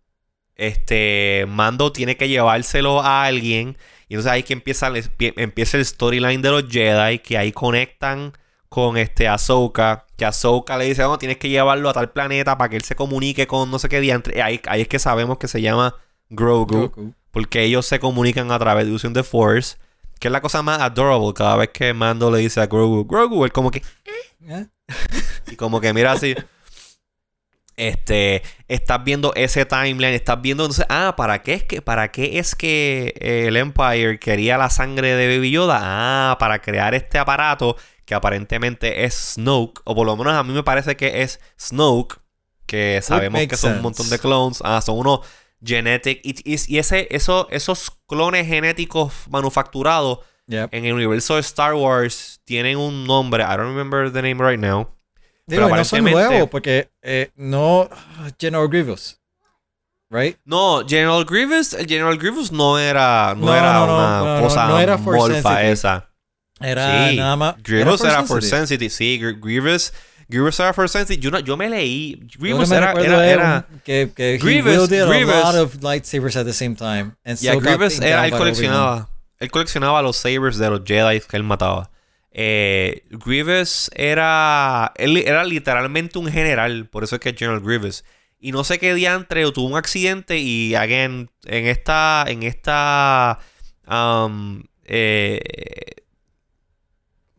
este, Mando tiene que llevárselo a alguien. Y entonces ahí que empieza, empieza el storyline de los Jedi, que ahí conectan con este Ahsoka, que Ahsoka le dice, no, tienes que llevarlo a tal planeta para que él se comunique con no sé qué día. Ahí, ahí es que sabemos que se llama Grogu, porque ellos se comunican a través de using the Force. Que es la cosa más adorable cada vez que Mando le dice a Grogu, Grogu, él como que... ¿Eh? y como que mira así... Este, estás viendo ese timeline, estás viendo entonces, ah, ¿para qué es que para qué es que el Empire quería la sangre de Baby Yoda? Ah, para crear este aparato que aparentemente es Snoke, o por lo menos a mí me parece que es Snoke, que sabemos que son un montón de clones, ah, son unos genetic y, ese eso esos clones genéticos manufacturados en el universo de Star Wars tienen un nombre. I don't remember the name right now. Digo, no son nuevos porque eh, no General Grievous. Right? No, General Grievous, el General Grievous no era, no, era una cosa no, era esa. Era nada más. Grievous era for, sensitive. Sí, Grievous Grievous era for sensitive. Yo, yo me leí. Grievous era, era, era, que, que Grievous, he Grievous, a lot of lightsabers at the same time. And yeah, Grievous era, él coleccionaba. Él coleccionaba los sabers de los Jedi que él mataba. Eh, Grievous era. Él era literalmente un general. Por eso es que es General Grievous. Y no sé qué día entre tuvo un accidente. Y again, en esta. En esta. Um, eh,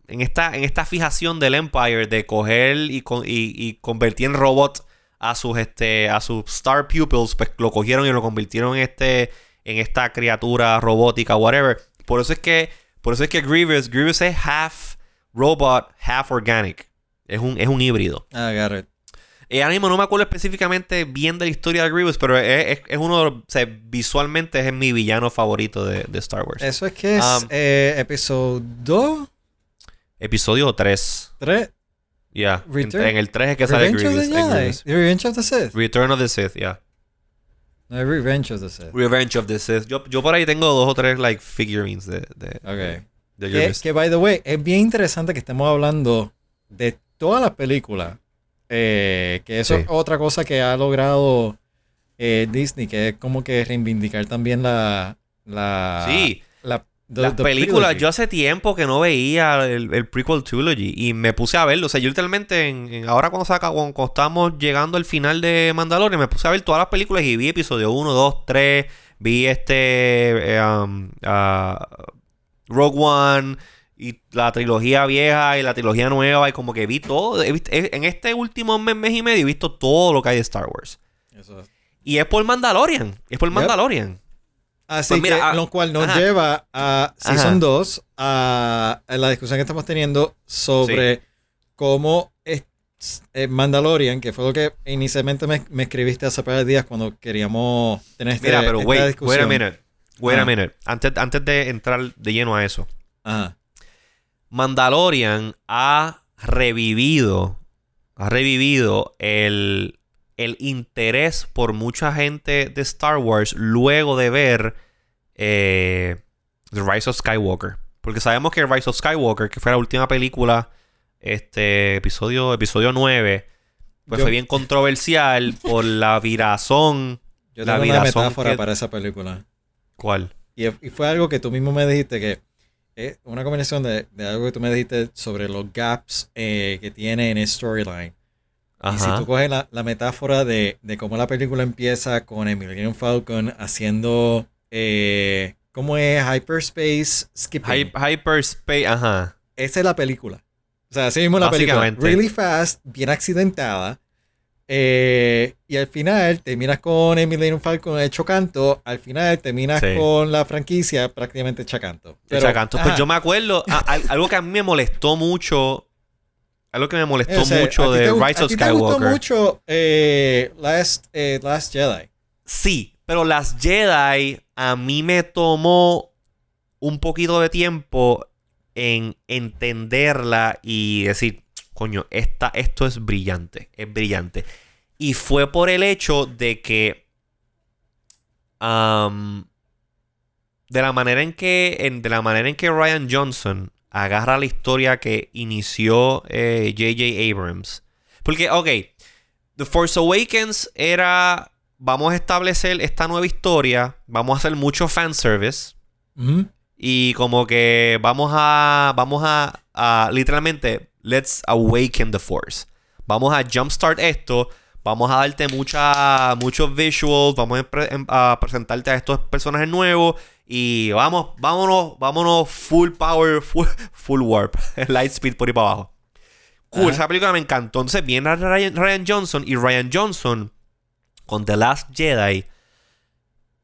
en esta, en esta fijación del Empire de coger y, y, convertir en robot a sus este a sus star pupils, pues lo cogieron y lo convirtieron en este en esta criatura robótica, whatever. Por eso es que por eso es que Grievous, Grievous es half robot, half organic. Es un, es un híbrido. Ah, got it. Eh, ahora mismo no me acuerdo específicamente bien de la historia de Grievous, pero es, uno de los, o sea, visualmente es mi villano favorito de, Star Wars. Eso es que es um, eh, episodio Episodio 3. 3. Ya. En, el 3 es que sale Grievous. Revenge of the Sith. Return of the Sith, ya. No, Revenge of the Sith. Revenge of the Sith. Yo, yo por ahí tengo dos o tres like figurines de, de, okay. de que, que, by the way, es bien interesante que estemos hablando de todas las películas eh, que eso es otra cosa que ha logrado eh, Disney, que es como que reivindicar también la... la sí. La, Las películas, yo hace tiempo que no veía el, el, prequel trilogy y me puse a verlo. O sea, yo literalmente, en, ahora cuando, saca, cuando estamos llegando al final de Mandalorian, me puse a ver todas las películas y vi episodio 1, 2, 3, vi este. Eh, um, uh, Rogue One, y la trilogía vieja y la trilogía nueva y como que vi todo. en este último mes, mes y medio he visto todo lo que hay de Star Wars. Y es por Mandalorian. Es por Mandalorian. Así pues que, ah, lo cual nos lleva a Season 2, a, la discusión que estamos teniendo sobre cómo es, eh, Mandalorian, que fue lo que inicialmente me, escribiste hace par de días cuando queríamos tener esta, Mira, pero wait, Wait a minute. Wait a minute. Antes, antes de entrar de lleno a eso. Ajá. Mandalorian ha revivido, ha revivido el, el interés por mucha gente de Star Wars luego de ver eh, The Rise of Skywalker. Porque sabemos que Rise of Skywalker, que fue la última película, este episodio, episodio 9, pues fue bien controversial por la virazón. Yo tengo la una metáfora para esa película. ¿Cuál? y, fue algo que tú mismo me dijiste que es una combinación de, algo que tú me dijiste sobre los gaps eh, que tiene en el storyline. Y si tú coges la, metáfora de, cómo la película empieza con Emiliano Falcon haciendo. Eh, ¿Cómo es? Hyperspace skipping. hyperspace, ajá. Esa es la película. O sea, así mismo la película. Really fast, bien accidentada. Eh, y al final terminas con Emiliano Falcon hecho canto. Al final terminas con la franquicia prácticamente. Pero, canto. Pues yo me acuerdo, algo que a mí me molestó mucho. Algo que me molestó mucho de Rise of Skywalker. ¿Te gustó mucho eh, Last, eh, Last Jedi? Sí, pero Last Jedi a mí me tomó un poquito de tiempo en entenderla y decir, coño, esta, esto es brillante, es brillante. Y fue por el hecho de que... de la manera en que. de la manera en que Ryan Johnson agarra la historia que inició J.J. Eh, Abrams. Porque, ok. The Force Awakens era. Vamos a establecer esta nueva historia. Vamos a hacer mucho fanservice. Y como que vamos a. Vamos a, a. Literalmente let's awaken the force. Vamos a jumpstart esto. Vamos a darte mucha, muchos visuals. Vamos a, presentarte a estos personajes nuevos. Y vamos, vámonos, vámonos full power, full, warp. Light speed por ahí para abajo. Cool, esa película me encantó. Entonces viene Ryan, Ryan Johnson y Ryan Johnson con The Last Jedi.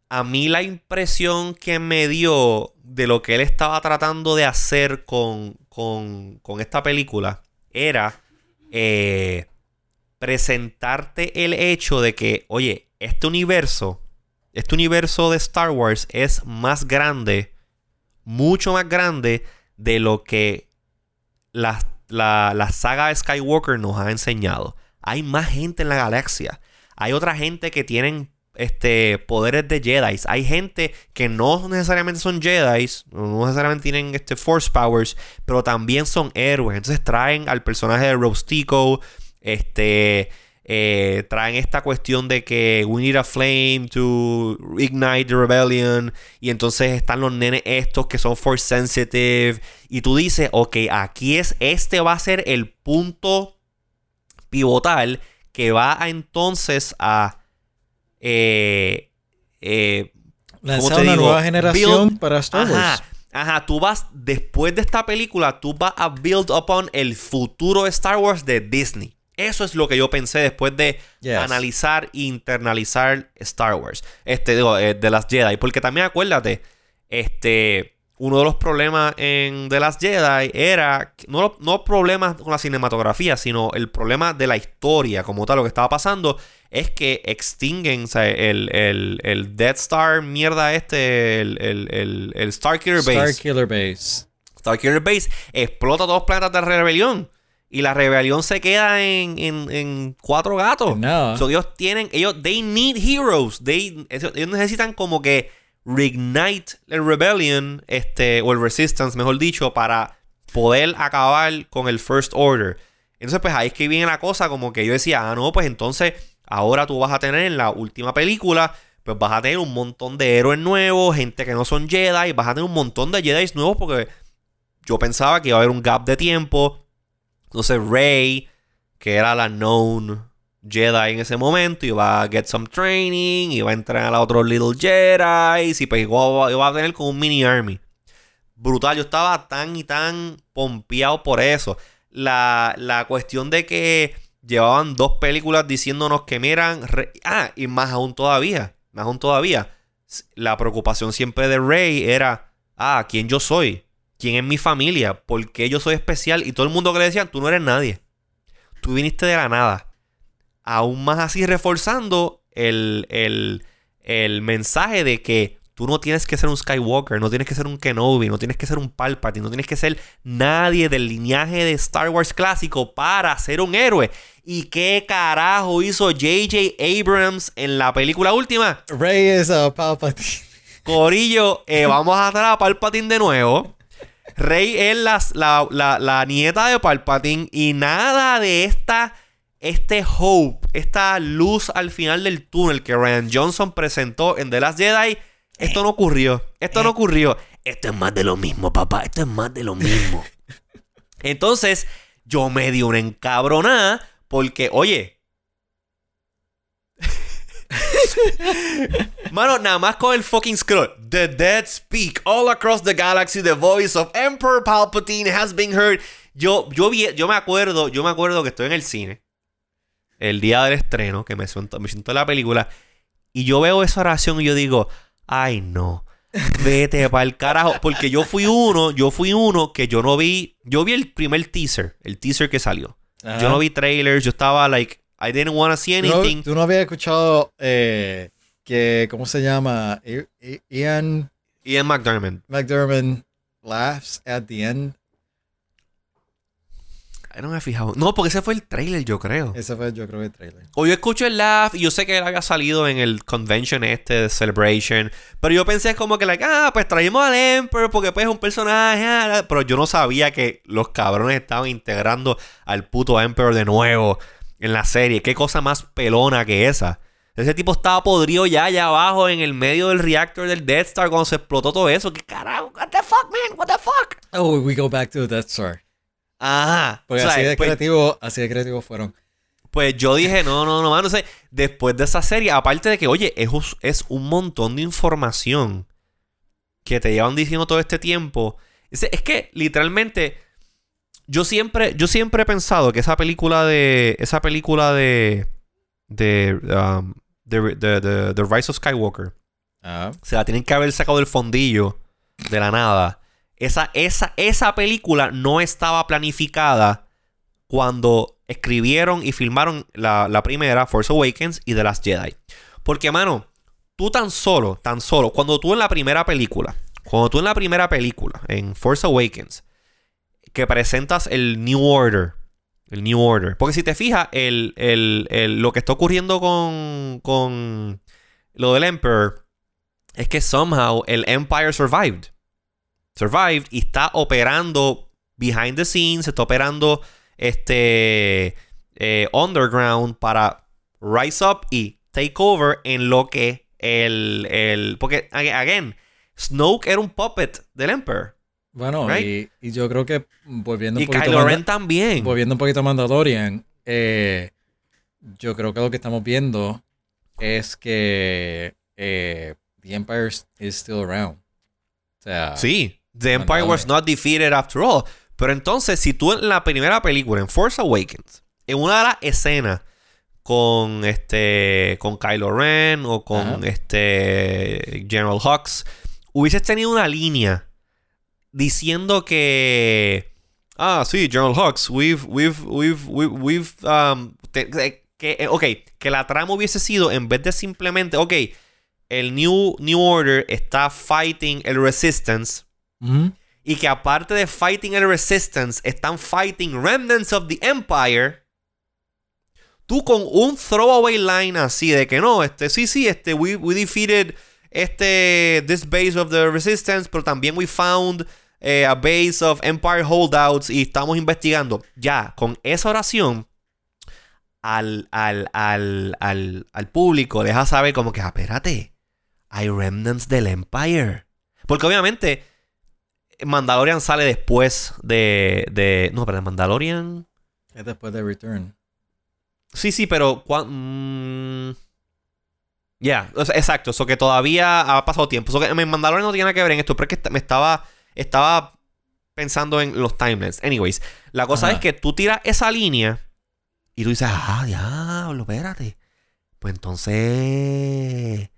A mí la impresión que me dio de lo que él estaba tratando de hacer con, con, esta película era eh, presentarte el hecho de que, oye, este universo, este universo de Star Wars es más grande, mucho más grande de lo que la, la, la saga Skywalker nos ha enseñado. Hay más gente en la galaxia. Hay otra gente que tienen este, poderes de Jedi. Hay gente que no necesariamente son Jedi, no necesariamente tienen este, Force Powers, pero también son héroes. Entonces traen al personaje de Rostico, este, eh, traen esta cuestión de que we need a flame to ignite the rebellion. Y entonces están los nenes estos que son force sensitive. Y tú dices, ok, aquí es, este va a ser el punto pivotal que va a entonces a eh, eh, Lanzar una nueva generación para Star Wars. Ajá, tú vas, después de esta película, tú vas a build upon el futuro de Star Wars de Disney. Eso es lo que yo pensé después de analizar e internalizar Star Wars. Este, digo, eh, de las Jedi. Porque también acuérdate, este uno de los problemas en The Last Jedi era no, no problemas con la cinematografía, sino el problema de la historia como tal. Lo que estaba pasando es que extinguen el, el, el Death Star mierda este, el, el, el Starkiller Base. Starkiller Base. Starkiller Base explota todos los planetas de rebelión. Y la rebelión se queda en, en, cuatro gatos. No. ellos tienen, ellos, they need heroes. They, ellos necesitan como que reignite el rebellion, este, o el resistance, mejor dicho, para poder acabar con el First Order. Entonces, pues ahí es que viene la cosa, como que yo decía, ah, no, pues entonces ahora tú vas a tener en la última película, pues vas a tener un montón de héroes nuevos, gente que no son Jedi, vas a tener un montón de Jedi nuevos porque yo pensaba que iba a haber un gap de tiempo. Entonces, Rey, que era la known Jedi en ese momento va a get some training va a entrar a otros Little Jedi y pues va a tener como un mini army. Brutal, yo estaba tan y tan pompeado por eso. La, la cuestión de que llevaban dos películas diciéndonos que miran... Ah, y más aún todavía, más aún todavía. La preocupación siempre de Rey era, ah, ¿quién yo soy? ¿Quién es mi familia? ¿Por qué yo soy especial? Y todo el mundo que le decían, tú no eres nadie. Tú viniste de la nada aún más así reforzando el, mensaje de que tú no tienes que ser un Skywalker, no tienes que ser un Kenobi, no tienes que ser un Palpatine, no tienes que ser nadie del linaje de Star Wars clásico para ser un héroe. ¿Y qué carajo hizo J.J. Abrams en la película última? Rey es a Palpatine. Corillo, eh, vamos a traer a Palpatine de nuevo. Rey es la, la nieta de Palpatine y nada de esta este hope, esta luz al final del túnel que Ryan Johnson presentó en The Last Jedi, esto no ocurrió. Esto no eh. ocurrió. Esto es más de lo mismo, papá. Esto es más de lo mismo. Entonces, yo me di una encabronada porque, oye. Mano, nada más con el fucking scroll. The dead speak all across the galaxy. The voice of Emperor Palpatine has been heard. Yo, yo, vi, yo me acuerdo, yo me acuerdo que estoy en el cine el día del estreno, que me siento, me siento la película, y yo veo esa oración y yo digo, ay no, vete para el carajo, porque yo fui uno, yo fui uno que yo no vi, yo vi el primer teaser, el teaser que salió. Yo no vi trailers, yo estaba like, I didn't want to see anything. ¿Tú no, habías escuchado eh, que, ¿cómo se llama? Ian... Ian McDermott. McDermott laughs at the end no me he fijado. No, porque ese fue el trailer, yo creo. Ese fue, yo creo, el trailer. O yo escucho el laugh y yo sé que él había salido en el convention este de Celebration. Pero yo pensé como que, like, ah, pues traímos al Emperor porque pues es un personaje. Ah, pero yo no sabía que los cabrones estaban integrando al puto Emperor de nuevo en la serie. Qué cosa más pelona que esa. Ese tipo estaba podrido ya allá abajo en el medio del reactor del Death Star cuando se explotó todo eso. ¿Qué carajo? What the fuck, man? What the fuck? Oh, we go back to the Death Star. Ajá. Porque así, de pues creativo, así de creativo fueron. Pues yo dije, no, no, no, no sé. Después de esa serie, aparte de que, oye, es, es un montón de información que te llevan diciendo todo este tiempo. Es, es, que, literalmente, yo siempre, yo siempre he pensado que esa película de. Esa película de. De. Um, The Rise of Skywalker. Se la tienen que haber sacado del fondillo de la nada. Esa, esa, esa película no estaba planificada cuando escribieron y filmaron la, primera, Force Awakens y The Last Jedi. Porque, mano, tú tan solo, tan solo, cuando tú en la primera película, cuando tú en la primera película, en Force Awakens, que presentas el New Order, el New Order, porque si te fijas, el, lo que está ocurriendo con, con lo del Emperor es que somehow el Empire survived. Survived y está operando behind the scenes, está operando este eh, underground para rise up y take over en lo que el, el porque again Snoke era un puppet del Emperor. Bueno, y, yo creo que volviendo un y Kylo Ren también. Volviendo un poquito a Mandalorian, eh, yo creo que lo que estamos viendo es que eh, the Empire is still around. O sea, sí. The Empire was not defeated after all. Pero entonces, si tú en la primera película, en Force Awakens, en una de las escenas con este con Kylo Ren o con este General Hux hubieses tenido una línea diciendo que ah sí General Hux we've we've we've we've, um, que eh, ok que la trama hubiese sido en vez de simplemente ok el New New Order está fighting el Resistance y que aparte de fighting el Resistance están fighting remnants of the Empire tú con un throwaway line así de que no, este, sí, sí, este, we, we defeated este, this base of the resistance, pero también we found eh, a base of Empire holdouts y estamos investigando. Ya, con esa oración, al, al, al, al, al público deja saber como que, ah, espérate, hay remnants del Empire. Porque obviamente, Mandalorian sale después de. de no, pero Mandalorian. Es después de Return. Sí, sí, pero... Mm, ya, exacto. Eso que todavía ha pasado tiempo. Eso que Mandalorian no tiene nada que ver en esto, pero es que me estaba, estaba pensando en los timelines. Anyways, la cosa es que tú tiras esa línea y tú dices, ah, diablo, espérate. Pues entonces...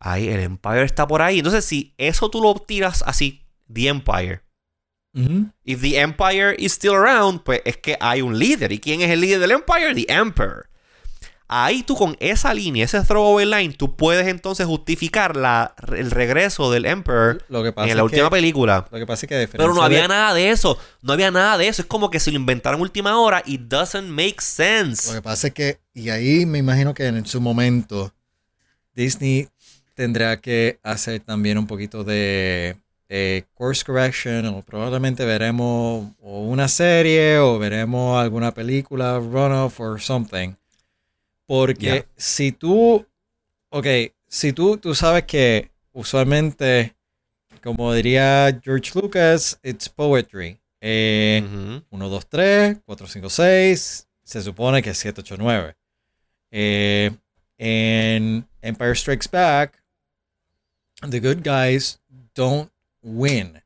Ahí, el Empire está por ahí. Entonces, si eso tú lo tiras así, The Empire, If the Empire is still around, pues es que hay un líder. ¿Y quién es el líder del Empire? The Emperor. Ahí tú con esa línea, ese throwaway line, tú puedes entonces justificar la, el regreso del Emperor en la última película. Lo que pasa es que Pero no había nada de eso. No había nada de eso. Es como que se lo inventaron en última hora y doesn't make sense. Lo que pasa es que, y ahí me imagino que en su momento Disney tendrá que hacer también un poquito de eh, course correction o probablemente veremos una serie o veremos alguna película runoff or something. Porque si tú, ok, si tú, tú sabes que usualmente, como diría George Lucas, it's poetry. 1, 2, 3, 4, 5, 6, se supone que es 7, 8, 9. en Empire Strikes Back, the good guys don't win.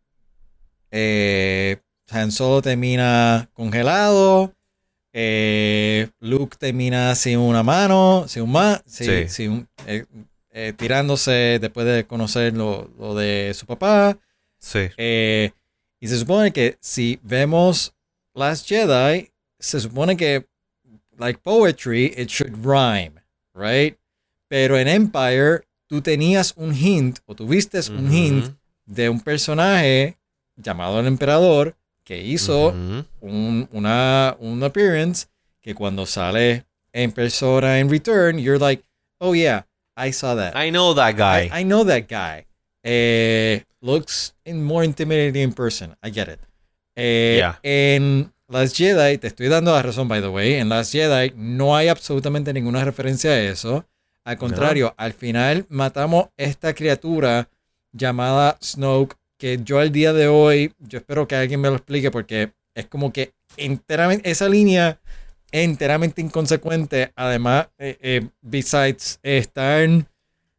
Eh, Han Solo termina congelado. Eh, Luke termina sin una mano, sin un más, sin, eh, eh, tirándose después de conocer lo, de su papá. Sí. y se supone que si vemos Last Jedi, se supone que, like poetry, it should rhyme, right? Pero en Empire, tú tenías un hint, o tuviste un hint de un personaje llamado el emperador que hizo un, una, un appearance que cuando sale en persona en return, you're like, oh yeah, I saw that. I know that guy. I, know that guy. Eh, looks more intimidating in person. I get it. Eh, en Last Jedi, te estoy dando la razón, by the way. En Last Jedi no hay absolutamente ninguna referencia a eso. Al contrario, al final matamos esta criatura llamada Snoke, que yo al día de hoy, yo espero que alguien me lo explique porque es como que enteramente, esa línea es enteramente inconsecuente. Además, eh, eh, besides estar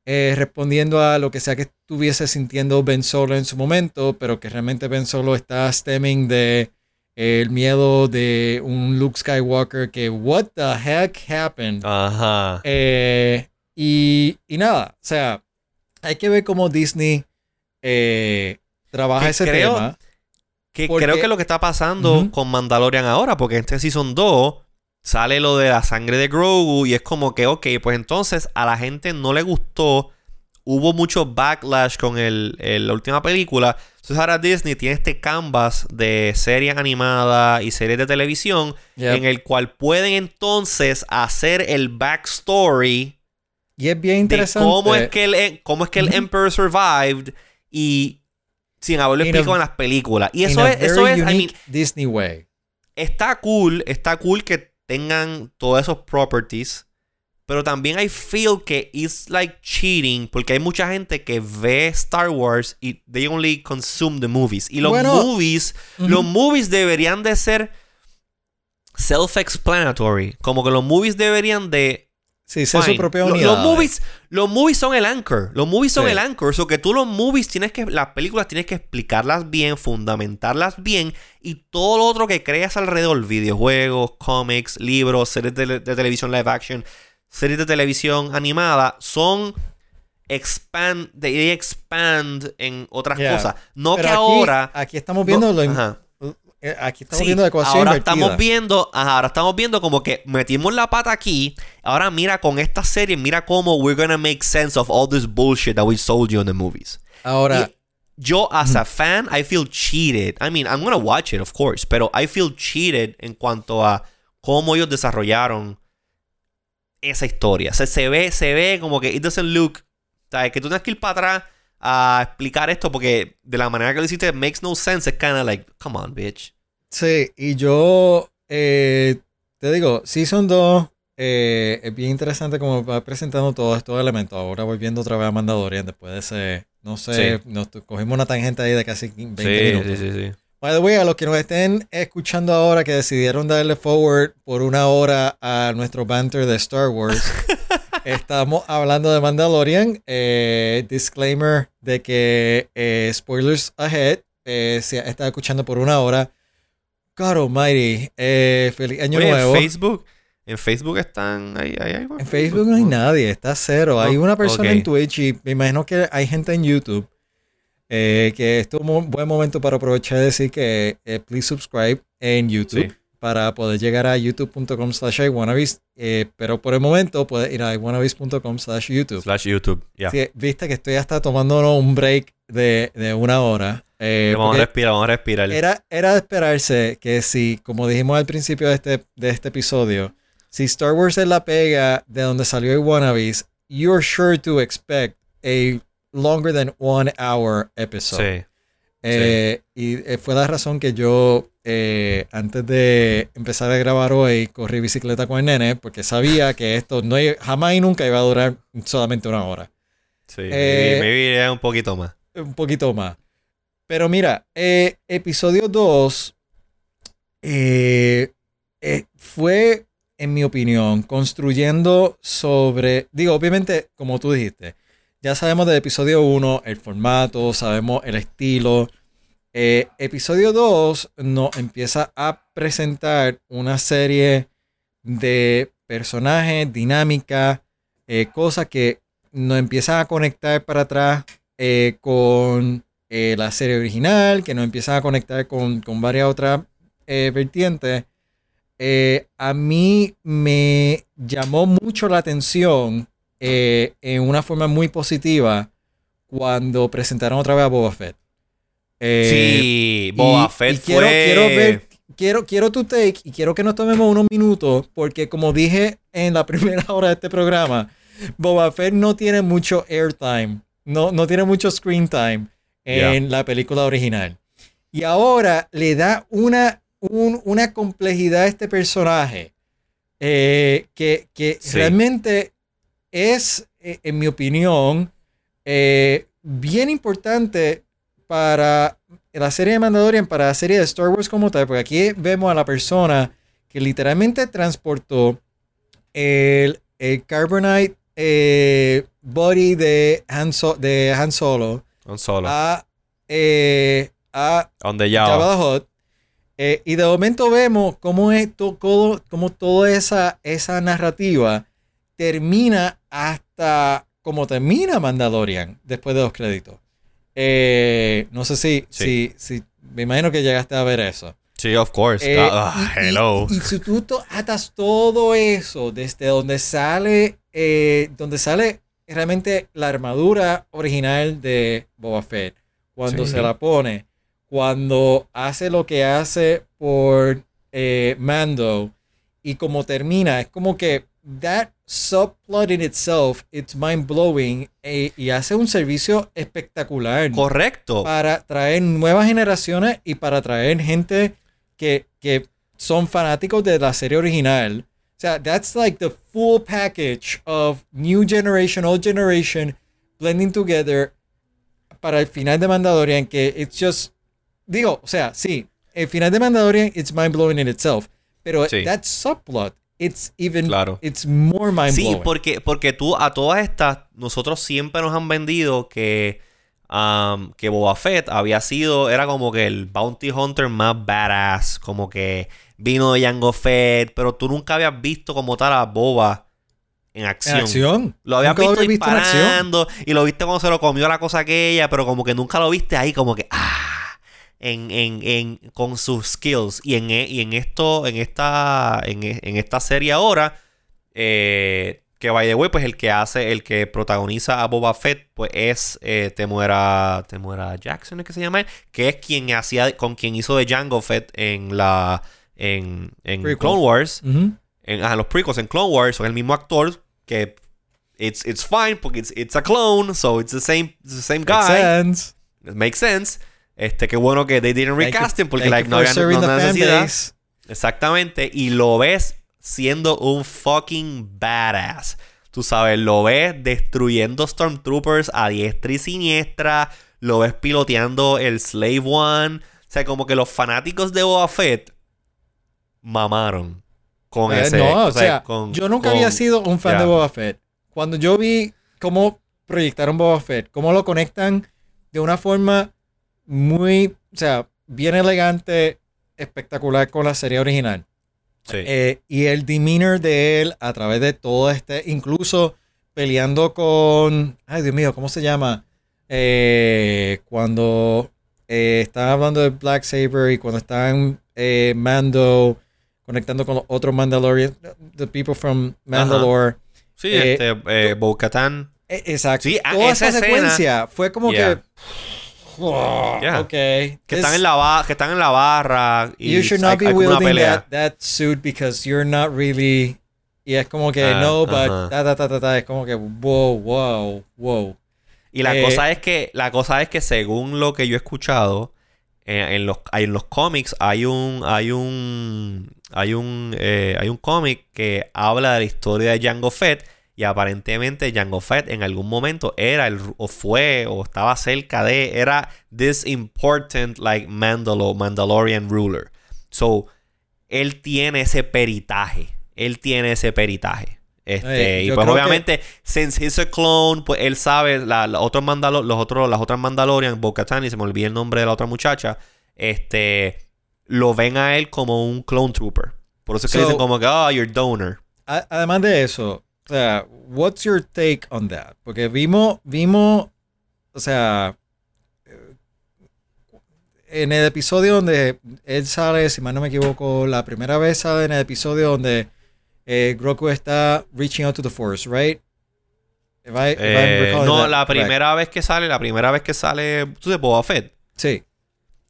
eh, respondiendo a lo que sea que estuviese sintiendo Ben Solo en su momento, pero que realmente Ben Solo está stemming de el miedo de un Luke Skywalker que what the heck happened. Ajá. y, y nada, o sea, hay que ver cómo Disney eh, trabaja ese tema. Que creo que lo que está pasando con Mandalorian ahora, porque en este Season 2 sale lo de la sangre de Grogu y es como que, ok, pues entonces a la gente no le gustó. Hubo mucho backlash con el, la última película. Entonces ahora Disney tiene este canvas de series animadas y series de televisión en el cual pueden entonces hacer el backstory y es bien interesante. cómo es que el, cómo es que el Emperor survived y sin haberlo explicado en las películas. Y eso es, eso es, Disney way. Está cool, está cool que tengan todos esos properties. Pero también hay feel que it's like cheating. Porque hay mucha gente que ve Star Wars y they only consume the movies. Y los movies, los movies deberían de ser self-explanatory. Como que los movies deberían de Sí, sí, su propia unidad. Los, movies, los movies son el anchor. Los movies son el anchor. O que tú los movies tienes que. Las películas tienes que explicarlas bien, fundamentarlas bien. Y todo lo otro que creas alrededor: videojuegos, cómics, libros, series de, televisión live action, series de televisión animada, son expand, they expand en otras cosas. No que ahora. Aquí estamos viendo lo, eh, aquí estamos viendo la ecuación ahora estamos viendo, ahora estamos viendo como que metimos la pata aquí. Ahora mira con esta serie, mira cómo we're gonna make sense of all this bullshit that we sold you in the movies. Ahora, yo as a fan, I feel cheated. I mean, I'm gonna watch it, of course, pero I feel cheated en cuanto a cómo ellos desarrollaron esa historia. O sea, se ve, se ve como que it doesn't look, o que tú tienes que ir para atrás a explicar esto porque de la manera que lo hiciste makes no sense. Es kind of like, come on, bitch. Sí, y yo eh, te digo, Season 2 eh, es bien interesante como va presentando todos estos elementos. Ahora voy viendo otra vez a Mandalorian después de ese, no sé, nos cogimos una tangente ahí de casi 20 minutos. Sí, sí, sí. By the way, a los que nos estén escuchando ahora que decidieron darle forward por una hora a nuestro banter de Star Wars, Estamos hablando de Mandalorian. Eh, disclaimer de que eh, spoilers ahead. Eh, si está escuchando por una hora. God Almighty. feliz año nuevo. En Facebook. En Facebook están. En Facebook no hay nadie. Está cero. hay una persona en Twitch y me imagino que hay gente en YouTube. que esto es un buen momento para aprovechar y decir que please subscribe en YouTube para poder llegar a youtube.com slash iwannabes. Eh, pero por el momento puedes ir a iwannabes.com slash YouTube. Slash YouTube, ya. Viste que estoy hasta tomando un break de, una hora. Eh, vamos a respirar, vamos a respirar. Era, era de esperarse que si, como dijimos al principio de este, de este episodio, si Star Wars es la pega de donde salió iWannabes, you're sure to expect a longer than one hour episode. Sí. Eh, y fue la razón que yo, eh, antes de empezar a grabar hoy, corrí bicicleta con el nene, porque sabía que esto no jamás y nunca iba a durar solamente una hora. Sí, me iría un poquito más. Un poquito más. Pero mira, episodio 2 fue, en mi opinión, construyendo sobre, digo, obviamente, como tú dijiste, ya sabemos del episodio 1 el formato, sabemos el estilo. Eh, episodio 2 nos empieza a presentar una serie de personajes, dinámica, eh, cosas que nos empiezan a conectar para atrás eh, con la serie original, que nos empiezan a conectar con, con varias otras vertientes. a mí me llamó mucho la atención en una forma muy positiva cuando presentaron otra vez a Boba Fett. Eh, sí, Boba Fett quiero, fue... Quiero, ver, quiero, quiero tu take y quiero que nos tomemos unos minutos porque como dije en la primera hora de este programa, Boba Fett no tiene mucho airtime, no, no tiene mucho screen time en la película original. Y ahora le da una, una complejidad a este personaje eh, que, que realmente es, eh, en mi opinión, eh, bien importante para la serie de Mandalorian, para la serie de Star Wars como tal, porque aquí vemos a la persona que literalmente transportó el, Carbonite eh, Body de Han, de Han Solo, a, eh, a Jabba. Y de momento vemos cómo, es cómo toda esa, esa narrativa termina hasta como termina Mandalorian después de los créditos. Eh, no sé si, si, si, me imagino que llegaste a ver eso. Sí, of course. Eh, ah, hello. Y, si tú atas todo eso desde donde sale, eh, donde sale realmente la armadura original de Boba Fett, cuando se la pone, cuando hace lo que hace por Mando y como termina, es como que that subplot in itself, it's mind blowing eh, y hace un servicio espectacular. Correcto. Para traer nuevas generaciones y para traer gente que, que son fanáticos de la serie original. O sea, that's like the full package of new generation, old generation blending together para el final de Mandalorian que it's just digo, o sea, sí, el final de Mandalorian it's mind blowing in itself, pero that subplot it's even claro. it's more mind blowing. Sí, porque, porque tú a todas estas, nosotros siempre nos han vendido que, um, que Boba Fett había sido, era como que el bounty hunter más badass, como que vino de Jango Fett, pero tú nunca habías visto como tal a Boba en acción. ¿En acción? Lo habías visto, disparando y lo viste cuando se lo comió la cosa aquella, pero como que nunca lo viste ahí como que ah en, en, en, con sus skills. Y en, y en esto, en esta, en, esta serie ahora, eh, que by the way, pues el que hace, el que protagoniza a Boba Fett, pues es eh, Temuera, Temuera Jackson, ¿es que se llama? Que es quien hacía, con quien hizo de Jango Fett en la, en, en Clone Wars. en, los prequels en Clone Wars, son el mismo actor que it's, it's fine porque it's, it's a clone, so it's the same, it's the same guy. Makes sense. It makes sense. Este, qué bueno que they didn't recast him porque like, no había no necesidad. Exactamente. Y lo ves siendo un fucking badass. Tú sabes, lo ves destruyendo Stormtroopers a diestra y siniestra. Lo ves piloteando el Slave One. O sea, como que los fanáticos de Boba Fett mamaron con eh, ese. No, o, sea, yo nunca había sido un fan de Boba Fett. Cuando yo vi cómo proyectaron Boba Fett, cómo lo conectan de una forma muy, o sea, bien elegante, espectacular con la serie original. Sí. Eh, y el demeanor de él a través de todo este, incluso peleando con, ay Dios mío, ¿cómo se llama? Eh, cuando eh, están hablando de Black Saber y cuando están Mando conectando con los otros Mandalorians, the people from Mandalore. Sí, este, Bo-Katan. E, exacto. Sí, Toda esa, secuencia fue como que Okay. Que están en la que están en la barra y you should not be wielding that, that, suit because you're not really y es como que ah, no but ta, ta, ta, ta, es como que wow wow wow y la eh, cosa es que la cosa es que según lo que yo he escuchado eh, en los en los cómics hay un hay un hay un eh, hay un cómic que habla de la historia de Jango Fett y aparentemente Jango Fett en algún momento era el, o fue o estaba cerca de, era this important like Mandalo, Mandalorian ruler. So, él tiene ese peritaje. Él tiene ese peritaje. Este, y pues obviamente, since he's a clone, pues él sabe, la, otros los otros, las otras Mandalorian, bo y se me olvidó el nombre de la otra muchacha, este, lo ven a él como un clone trooper. Por eso es que dicen como que, oh, you're donor. Además de eso, o sea, what's your take on that? Porque vimos, vimos, o sea, en el episodio donde él sale, si mal no me equivoco, la primera vez sale en el episodio donde eh, Grogu está reaching out to the Force, right? Eh, no, la primera vez que sale, la primera vez que sale, tú de Boba Fett. Sí.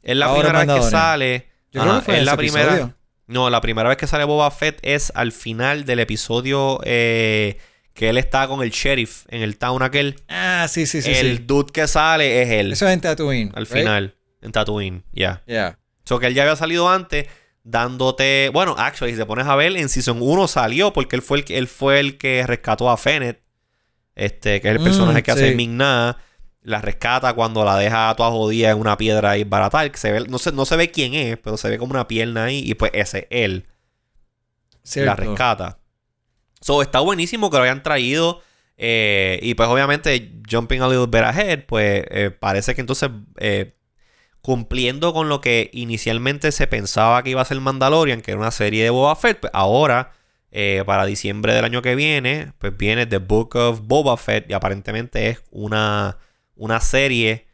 Es la primera vez que sale. Yo creo que fue en la primera. No, la primera vez que sale Boba Fett es al final del episodio eh, que él está con el sheriff en el town aquel. Ah, sí, sí, sí. El dude que sale es él. Eso es en Tatooine. Al final, en Tatooine, ya. Ya. Yeah. So que él ya había salido antes dándote. Bueno, actually, si te pones a ver, en Season 1 salió porque él fue el, él fue el que rescató a Fennec. Este, que es el mm, personaje que hace Migna la rescata cuando la deja toda jodida en una piedra y barata. Que se ve, no, se, no se ve quién es, pero se ve como una pierna ahí. Y pues ese es él. La rescata. So, está buenísimo que lo hayan traído. Eh, y pues obviamente, jumping a little bit ahead, pues eh, parece que entonces, eh, cumpliendo con lo que inicialmente se pensaba que iba a ser Mandalorian, que era una serie de Boba Fett, pues ahora, para diciembre del año que viene, pues viene The Book of Boba Fett y aparentemente es una una serie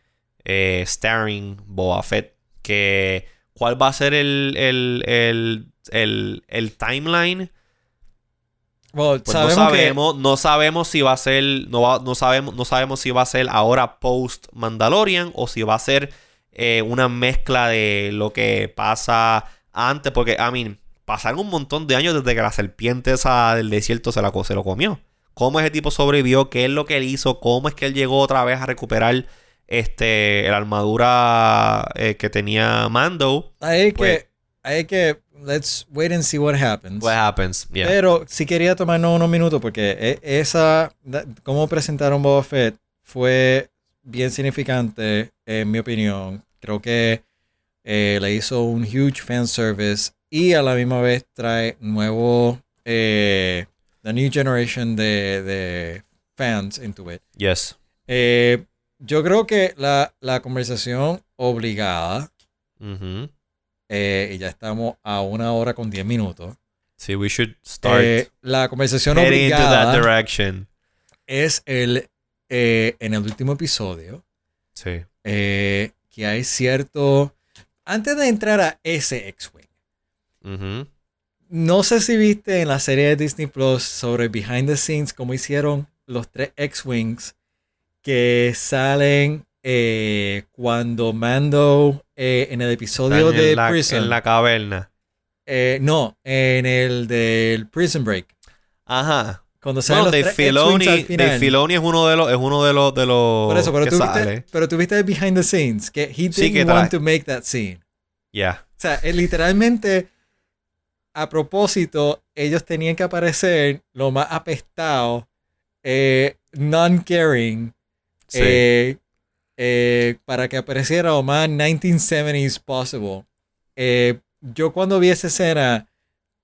eh, starring Boba Fett. Que, ¿Cuál va a ser el, el, el, timeline? Pues no sabemos, no sabemos si va a ser, no, no, sabemos, no sabemos si va a ser ahora post Mandalorian o si va a ser eh, una mezcla de lo que pasa antes, porque, I mean, pasaron un montón de años desde que la serpiente esa del desierto se, la, se lo comió cómo ese tipo sobrevivió, qué es lo que él hizo, cómo es que él llegó otra vez a recuperar este la armadura eh, que tenía Mando. Hay pues que, hay que, let's wait and see what happens. What happens, yeah. Pero sí quería tomarnos unos minutos porque e, esa, cómo presentaron Boba Fett fue bien significante en mi opinión. Creo que eh, le hizo un huge fan service y a la misma vez trae nuevo eh, the new generation de, de, fans into it. Yes. Eh, yo creo que la, la conversación obligada, eh, y ya estamos a una hora con diez minutos. Sí, we should start. Eh, la conversación obligada es el en el último episodio. Sí. que hay cierto. Antes de entrar a ese X-Wing. No sé si viste en la serie de Disney Plus sobre Behind the Scenes cómo hicieron los tres X-Wings que salen eh, cuando Mando eh, en el episodio de Prison. En la caverna. Eh, no, en el del Prison Break. Ajá. Cuando salen los tres Filoni, al final. Filoni es uno de los, es uno de los, de los Por eso, pero tú viste, pero tú viste behind the scenes que he didn't want to make that scene. Yeah. O sea, literalmente a propósito, ellos tenían que aparecer lo más apestado, non-caring, eh, eh, para que apareciera lo más 1970s possible. Eh, yo cuando vi esa escena,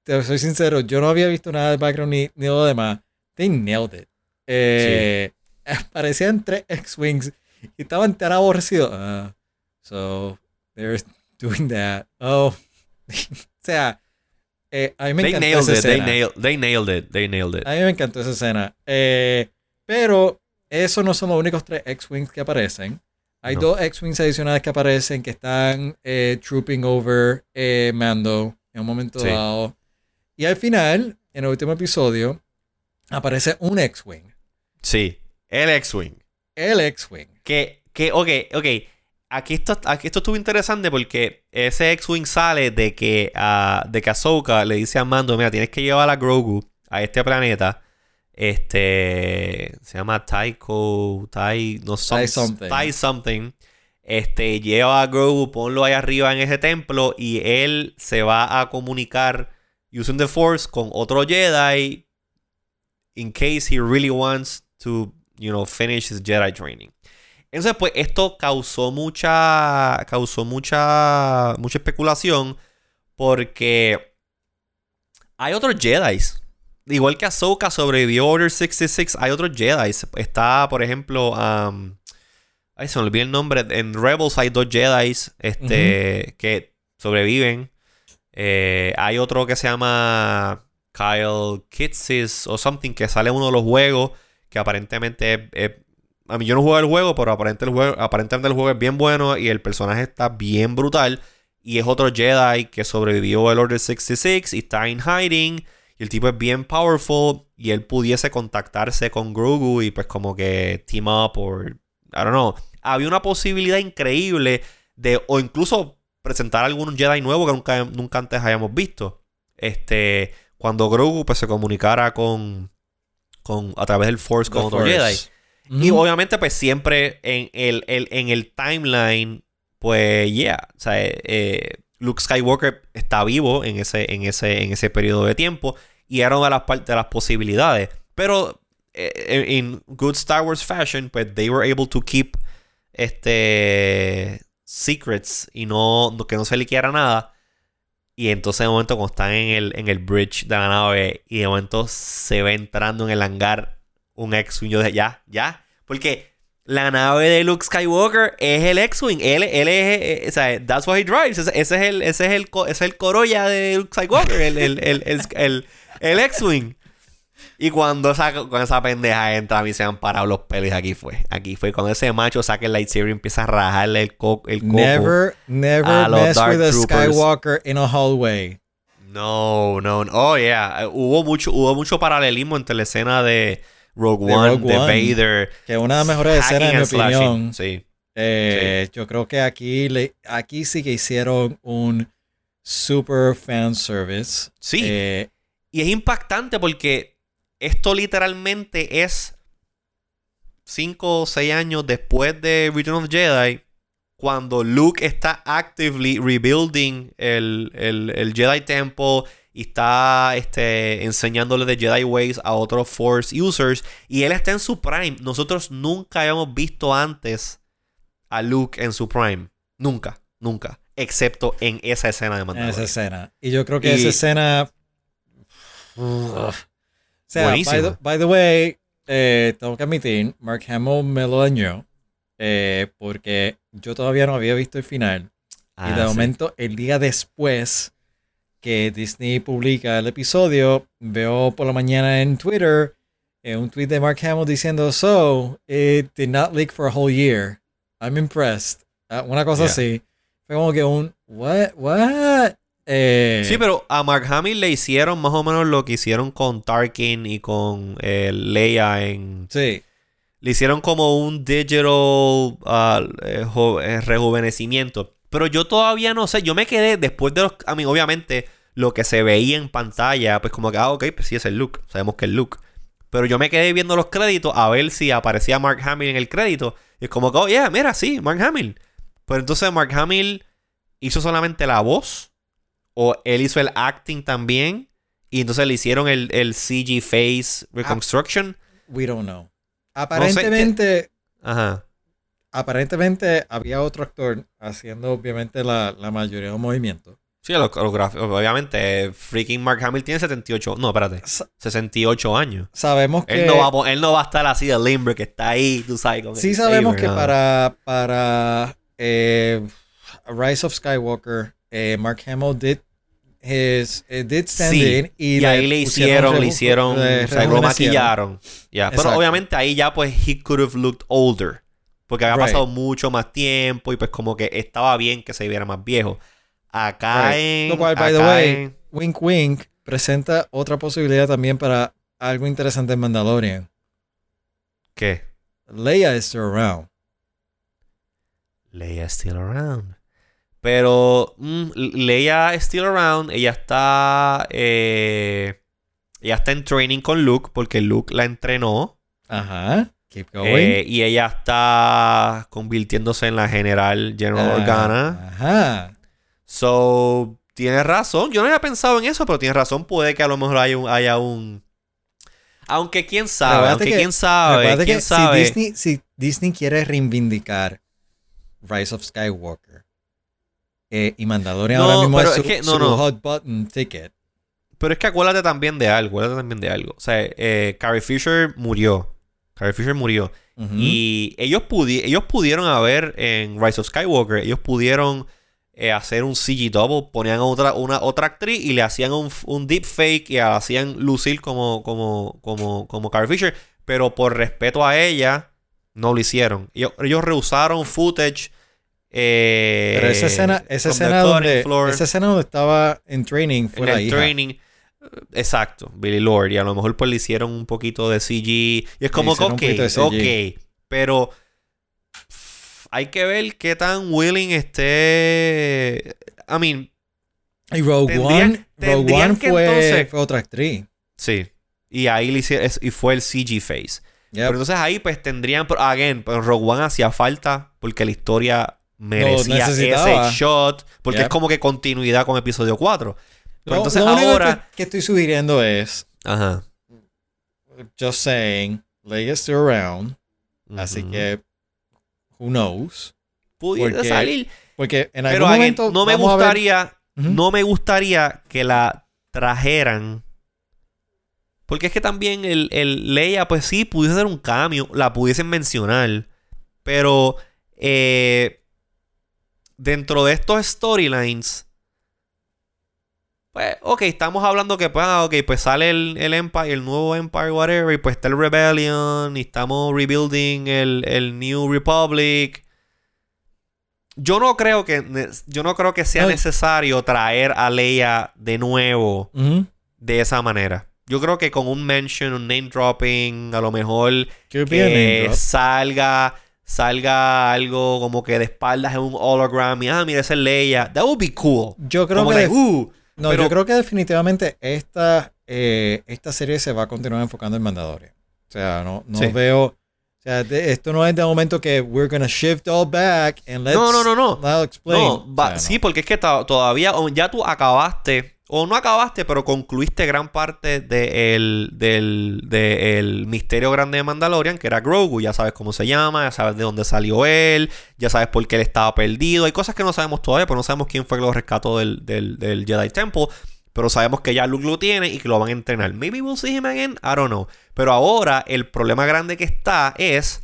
te soy sincero, yo no había visto nada de background ni, ni lo demás. They nailed it. Eh, Aparecían tres X-Wings y estaban tan aborrecidos. Uh, so, they're doing that. Oh. o sea, a mí me encantó esa escena. They, nailed it. They nailed it. A mí me encantó esa escena. pero esos no son los únicos tres X-Wings que aparecen. Hay dos X-Wings adicionales que aparecen que están eh, trooping over eh, Mando en un momento dado. Y al final, en el último episodio, aparece un X-Wing. Sí, el X-Wing. El X-Wing. Que, que, ok, ok. Aquí esto, aquí esto estuvo interesante porque ese X-Wing sale de que, uh, de que Ahsoka le dice a Mando, mira, tienes que llevar a Grogu a este planeta este se llama Taiko, Tai, no Tai something. Tai something. Este lleva a Grogu, ponlo ahí arriba en ese templo y él se va a comunicar using the Force con otro Jedi in case he really wants to, you know, finish his Jedi training. Entonces, pues esto causó mucha causó mucha mucha especulación porque hay otros Jedi's igual que Ahsoka sobrevivió Order 66, hay otros Jedi. Está, por ejemplo, um, ay, se me olvidó el nombre. En Rebels hay dos Jedi este, que sobreviven. Eh, hay otro que se llama Kyle Kitsis o something que sale en uno de los juegos que aparentemente a mí yo no juego el juego, pero aparentemente el juego, aparentemente el juego es bien bueno y el personaje está bien brutal. Y es otro Jedi que sobrevivió el Order 66 y está en hiding. Y el tipo es bien powerful y él pudiese contactarse con Grogu y pues como que team up o I don't know. Había una posibilidad increíble de o incluso presentar algún Jedi nuevo que nunca, nunca antes hayamos visto. Este, cuando Grogu pues se comunicara con, con a través del Force con otro Jedi. Y obviamente pues siempre en el, en el timeline pues yeah, o sea, eh, Luke Skywalker está vivo en ese, en ese, en ese periodo de tiempo y era una de las, de las posibilidades. Pero en eh, good Star Wars fashion, pues they were able to keep este secrets y no que no se liquiera nada. Y entonces de momento cuando están en el, en el bridge de la nave y de momento se ve entrando en el hangar un ex-wing, yo dije, ya, ya. Porque la nave de Luke Skywalker es el X-Wing. Él, él es, eh, eh, o sea, that's what he drives. Ese, es el, ese es el, ese es el Corolla de Luke Skywalker, el, el, el, el, X-Wing. Y cuando esa, con esa pendeja entra, a mí se han parado los pelos. Aquí fue. Aquí fue. Cuando ese macho saca el lightsaber y empieza a rajarle el, co el coco. Never, never mess with a Skywalker in a hallway. No, no, Oh, yeah. Hubo mucho, hubo mucho paralelismo entre la escena de Rogue One, de, Vader. Que es una de las mejores escenas, en mi opinión. Eh, sí. Yo creo que aquí, aquí sí que hicieron un super fan service. Sí. Eh, y es impactante porque esto literalmente es 5 o 6 años después de Return of Jedi. Cuando Luke está actively rebuilding el, el, el Jedi Temple y está este, enseñándole de Jedi Ways a otros Force users. Y él está en su prime. Nosotros nunca habíamos visto antes a Luke en su prime. Nunca, nunca. Excepto en esa escena de Mandalorian. En esa escena. Y yo creo que esa escena o sea, by the, way, eh, tengo que admitir, Mark Hamill me lo dañó. Eh, porque yo todavía no había visto el final. y de ah, momento, el día después que Disney publica el episodio, veo por la mañana en Twitter eh, un tweet de Mark Hamill diciendo, So, it did not leak for a whole year. I'm impressed. Ah, una cosa así. Fue como que un, what, what? Eh, sí, pero a Mark Hamill le hicieron más o menos lo que hicieron con Tarkin y con eh, Leia en... Sí. Le hicieron como un digital uh, rejuvenecimiento. Pero yo todavía no sé. Yo me quedé después de los... A mí, obviamente, lo que se veía en pantalla, pues como que, ah, ok, pues sí es el look. Sabemos que es el look. Pero yo me quedé viendo los créditos a ver si aparecía Mark Hamill en el crédito. Y es como que, oh, yeah, mira, sí, Mark Hamill. Pero entonces Mark Hamill hizo solamente la voz. O él hizo el acting también. Y entonces le hicieron el, CG Face Reconstruction. we don't know. Aparentemente. ajá. Aparentemente había otro actor haciendo obviamente la, la mayoría de los movimientos. Sí, los, gráficos. Obviamente, freaking Mark Hamill tiene 78. No, espérate. 68 años. Sabemos que. Él no va, él no va a estar así de limber que está ahí, tú sabes. sí, sabemos que para. Para. Eh, Rise of Skywalker, eh, Mark Hamill did his, eh, did stand in y, ahí le hicieron, le hicieron, o sea, lo maquillaron. Pero obviamente ahí ya pues he could have looked older. Porque había pasado mucho más tiempo y pues como que estaba bien que se viera más viejo. Acá en. Lo cual, by the way, Wink Wink presenta otra posibilidad también para algo interesante en Mandalorian. ¿Qué? Leia is still around. Leia is still around. Pero mm, Leia is still around. Ella está. Eh, ella está en training con Luke porque Luke la entrenó. Ajá. Keep going. Eh, y ella está convirtiéndose en la general General ah, Organa. Ajá. So, tienes razón. Yo no había pensado en eso, pero tienes razón. Puede que a lo mejor haya un. Haya un... Aunque quién sabe, aunque quién sabe, quién sabe. Si Disney, si Disney quiere reivindicar Rise of Skywalker eh, y Mandalorian ahora mismo es, su, hot button ticket. Pero es que acuérdate también de algo, acuérdate también de algo. O sea, eh, Carrie Fisher murió. Carrie Fisher murió. Y ellos, ellos pudieron haber en Rise of Skywalker, ellos pudieron eh, hacer un CG double, ponían a otra, una, otra actriz y le hacían un, un deep fake y la hacían lucir como, como, como, como Carrie Fisher, pero por respeto a ella, no lo hicieron. Ellos, ellos rehusaron footage. Eh, pero esa escena, esa escena, donde, esa escena donde estaba en training fue en el training. Exacto, Billy Lord. Y a lo mejor pues le hicieron un poquito de CG. Y es como que, ok, ok. Pero hay que ver qué tan willing esté. I mean. Y Rogue One, Rogue One fue, otra actriz. Sí. Y ahí le hicieron, y fue el CG face. Pero entonces ahí pues tendrían, again, pero Rogue One hacía falta porque la historia merecía ese shot, porque es como que continuidad con episodio 4. Pero entonces ahora... que, estoy sugiriendo es... Ajá. Just saying, Leia still around. Así que Who knows? Pudiera salir. Porque en algún momento. no me gustaría. No me gustaría que la trajeran. Porque es que también el, el Leia, pues sí, pudiese ser un cambio. La pudiesen mencionar. Pero. Eh, dentro de estos storylines pues, ok, estamos hablando que, pues, ah, ok, pues sale el, Empire, el nuevo Empire, whatever, y pues está el Rebellion, y estamos rebuilding el, New Republic. Yo no creo que, yo no creo que sea necesario traer a Leia de nuevo de esa manera. Yo creo que con un mention, un name dropping, a lo mejor que salga salga algo como que de espaldas en un hologram y ah, mira, ese es Leia. That would be cool. Yo creo que, uh, no, yo creo que definitivamente esta, eh, esta serie se va a continuar enfocando en Mandalorian. O sea, no, no veo. O sea, esto no es de momento que we're gonna shift all back and let's. No, no, no, no. explain. sí, porque es que todavía. Ya tú acabaste o no acabaste, pero concluiste gran parte del, del, misterio grande de Mandalorian, que era Grogu. Ya sabes cómo se llama, ya sabes de dónde salió él, ya sabes por qué él estaba perdido. Hay cosas que no sabemos todavía, pero no sabemos quién fue que lo rescató del, Jedi Temple. pero sabemos que ya Luke lo tiene y que lo van a entrenar. Maybe we'll see him again, I don't know. Pero ahora el problema grande que está es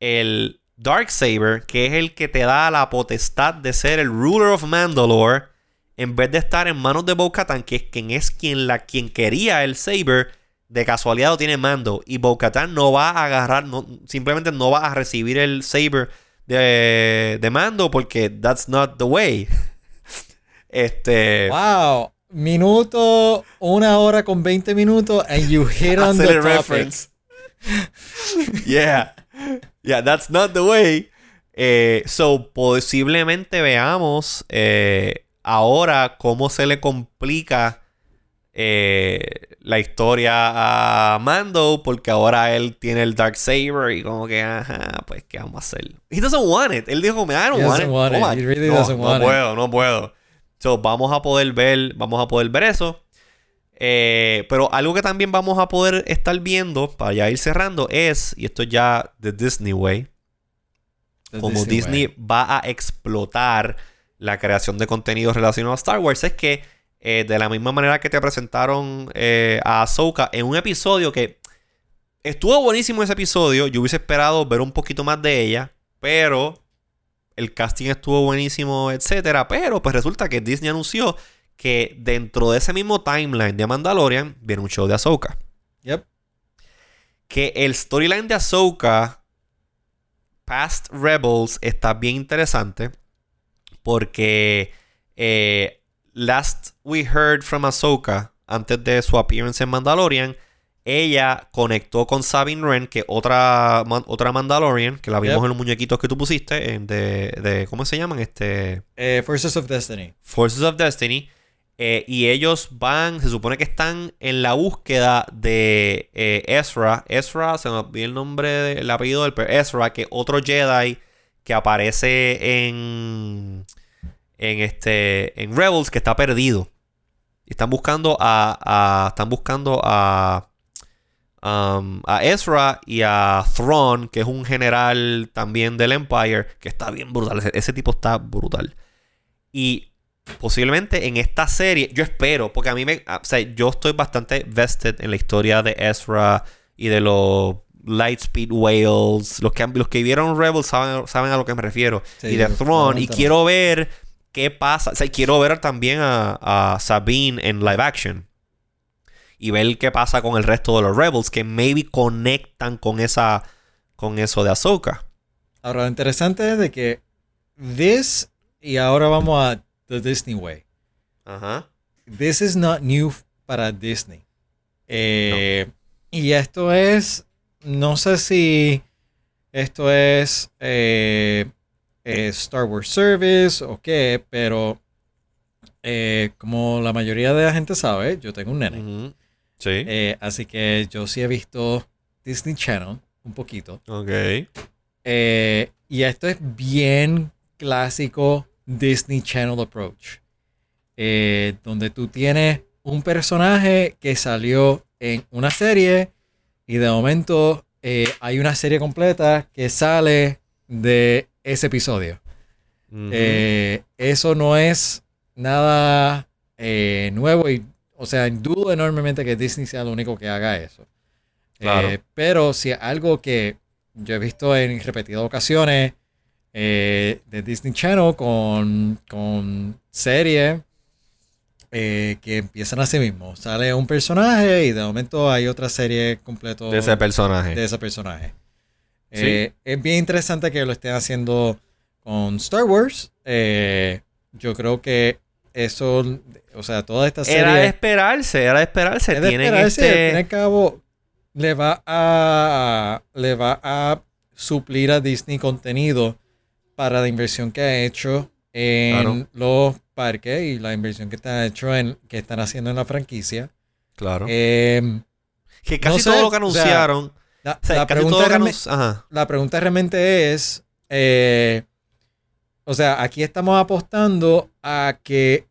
el Dark Saber, que es el que te da la potestad de ser el ruler of Mandalore, en vez de estar en manos de Bo-Katan, que es quien es quien, la, quien quería el Saber, de casualidad lo tiene Mando. Y Bo-Katan no va a agarrar, no, simplemente no va a recibir el Saber de, de Mando porque that's not the way. este. Wow. Minuto, una hora con 20 minutos, and you hit on the reference. yeah. Yeah, that's not the way. Eh, so, posiblemente veamos eh, ahora cómo se le complica eh, la historia a Mando porque ahora él tiene el Dark Saber y como que, ajá, pues, ¿qué vamos a hacer? He doesn't want it. Él dijo, I don't want, it. Want it. He really no, doesn't want no puedo, no puedo. So, vamos a poder ver, vamos a poder ver eso. Eh, pero algo que también vamos a poder estar viendo, para ya ir cerrando, es, y esto ya de Disney Way, como Disney, va a explotar la creación de contenido relacionado a Star Wars, es que eh, de la misma manera que te presentaron eh, a Ahsoka en un episodio que estuvo buenísimo ese episodio. Yo hubiese esperado ver un poquito más de ella, pero el casting estuvo buenísimo, etcétera. Pero pues resulta que Disney anunció que dentro de ese mismo timeline de Mandalorian viene un show de Ahsoka. Yep. Que el storyline de Ahsoka Past Rebels está bien interesante porque eh, last we heard from Ahsoka, antes de su appearance en Mandalorian, ella conectó con Sabine Wren, que otra, otra Mandalorian, que la vimos en los muñequitos que tú pusiste, de, de ¿cómo se llaman? Este... Eh, Forces of Destiny. Forces of Destiny. Eh, y ellos van, se supone que están en la búsqueda de eh, Ezra. Ezra, se me olvidó el nombre, el apellido del Ezra, que otro Jedi que aparece en en este en Rebels que está perdido. Y están buscando a, están buscando a um, a Ezra y a Thrawn, que es un general también del Empire, que está bien brutal. Ese, tipo está brutal. Y posiblemente en esta serie, yo espero, porque a mí me, o sea, yo estoy bastante vested en la historia de Ezra y de los Lightspeed Whales. Los que, los que vieron Rebels saben, saben a lo que me refiero. y de Thrawn. Y quiero ver qué pasa. O sea, quiero ver también a, Sabine en live action. Y ver qué pasa con el resto de los Rebels que maybe conectan con esa con eso de Ahsoka. Ahora, lo interesante es de que this y ahora vamos a The Disney Way. Ajá. This is not new para Disney. Eh, y esto es, no sé si esto es eh, eh, Star Wars Service o qué, pero eh, como la mayoría de la gente sabe, yo tengo un nene. Sí. Así que yo sí he visto Disney Channel un poquito. Ok. y esto es bien clásico Disney Channel approach. donde tú tienes un personaje que salió en una serie y de momento hay una serie completa que sale de ese episodio. Eh, eso no es nada eh, nuevo y, o sea, dudo enormemente que Disney sea lo único que haga eso. Eh, pero si algo que yo he visto en repetidas ocasiones de Disney Channel con, con series que empiezan así mismo. Sale un personaje y de momento hay otra serie completo de ese personaje. De ese personaje. Eh, es bien interesante que lo estén haciendo con Star Wars. Eh, yo creo que eso, o sea, toda esta serie. Era de esperarse, era de esperarse. Era de esperarse. Al fin y al cabo, le va a, le va a suplir a Disney contenido para la inversión que ha hecho en los parques y la inversión que está hecho en que están haciendo en la franquicia. Claro. Eh, que casi todo lo que anunciaron. La, pregunta, realmente es, eh, o sea, aquí estamos apostando a que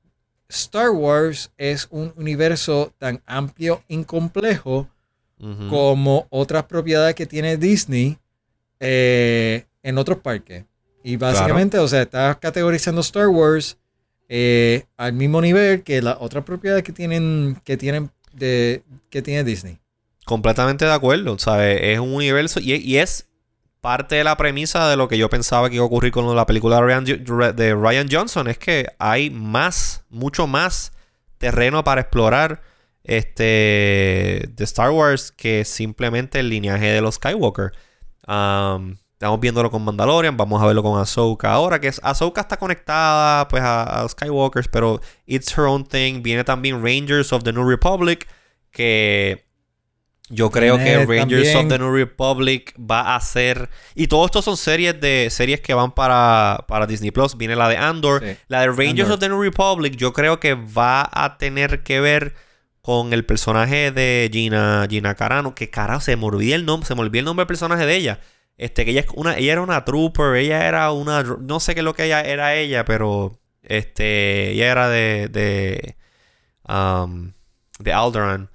Star Wars es un universo tan amplio y complejo como otras propiedades que tiene Disney eh, en otros parques. Y básicamente, o sea, estás categorizando Star Wars eh, al mismo nivel que las otras propiedades que tienen, que tienen de, que tiene Disney. Completamente de acuerdo, ¿sabes? Es un universo y, es parte de la premisa de lo que yo pensaba que iba a ocurrir con la película de Ryan Johnson. Es que hay más, mucho más terreno para explorar este, de Star Wars que simplemente el lineaje de los Skywalker. Estamos viéndolo con Mandalorian, vamos a verlo con Ahsoka. Ahora que Ahsoka está conectada pues a, a, Skywalkers, pero it's her own thing. Viene también Rangers of the New Republic, que yo creo que Rangers of the New Republic va a ser. Y todo esto son series de series que van para, para Disney Plus. Viene la de Andor. La de Rangers of the New Republic, yo creo que va a tener que ver con el personaje de Gina, Gina Carano. Que carajo, se me olvidó el nombre. Se me olvidó el nombre del personaje de ella. Este, que ella es una, ella era una trooper, ella era una. No sé qué es lo que ella era ella, pero. Este. Ella era de. de. Um, de Alderaan.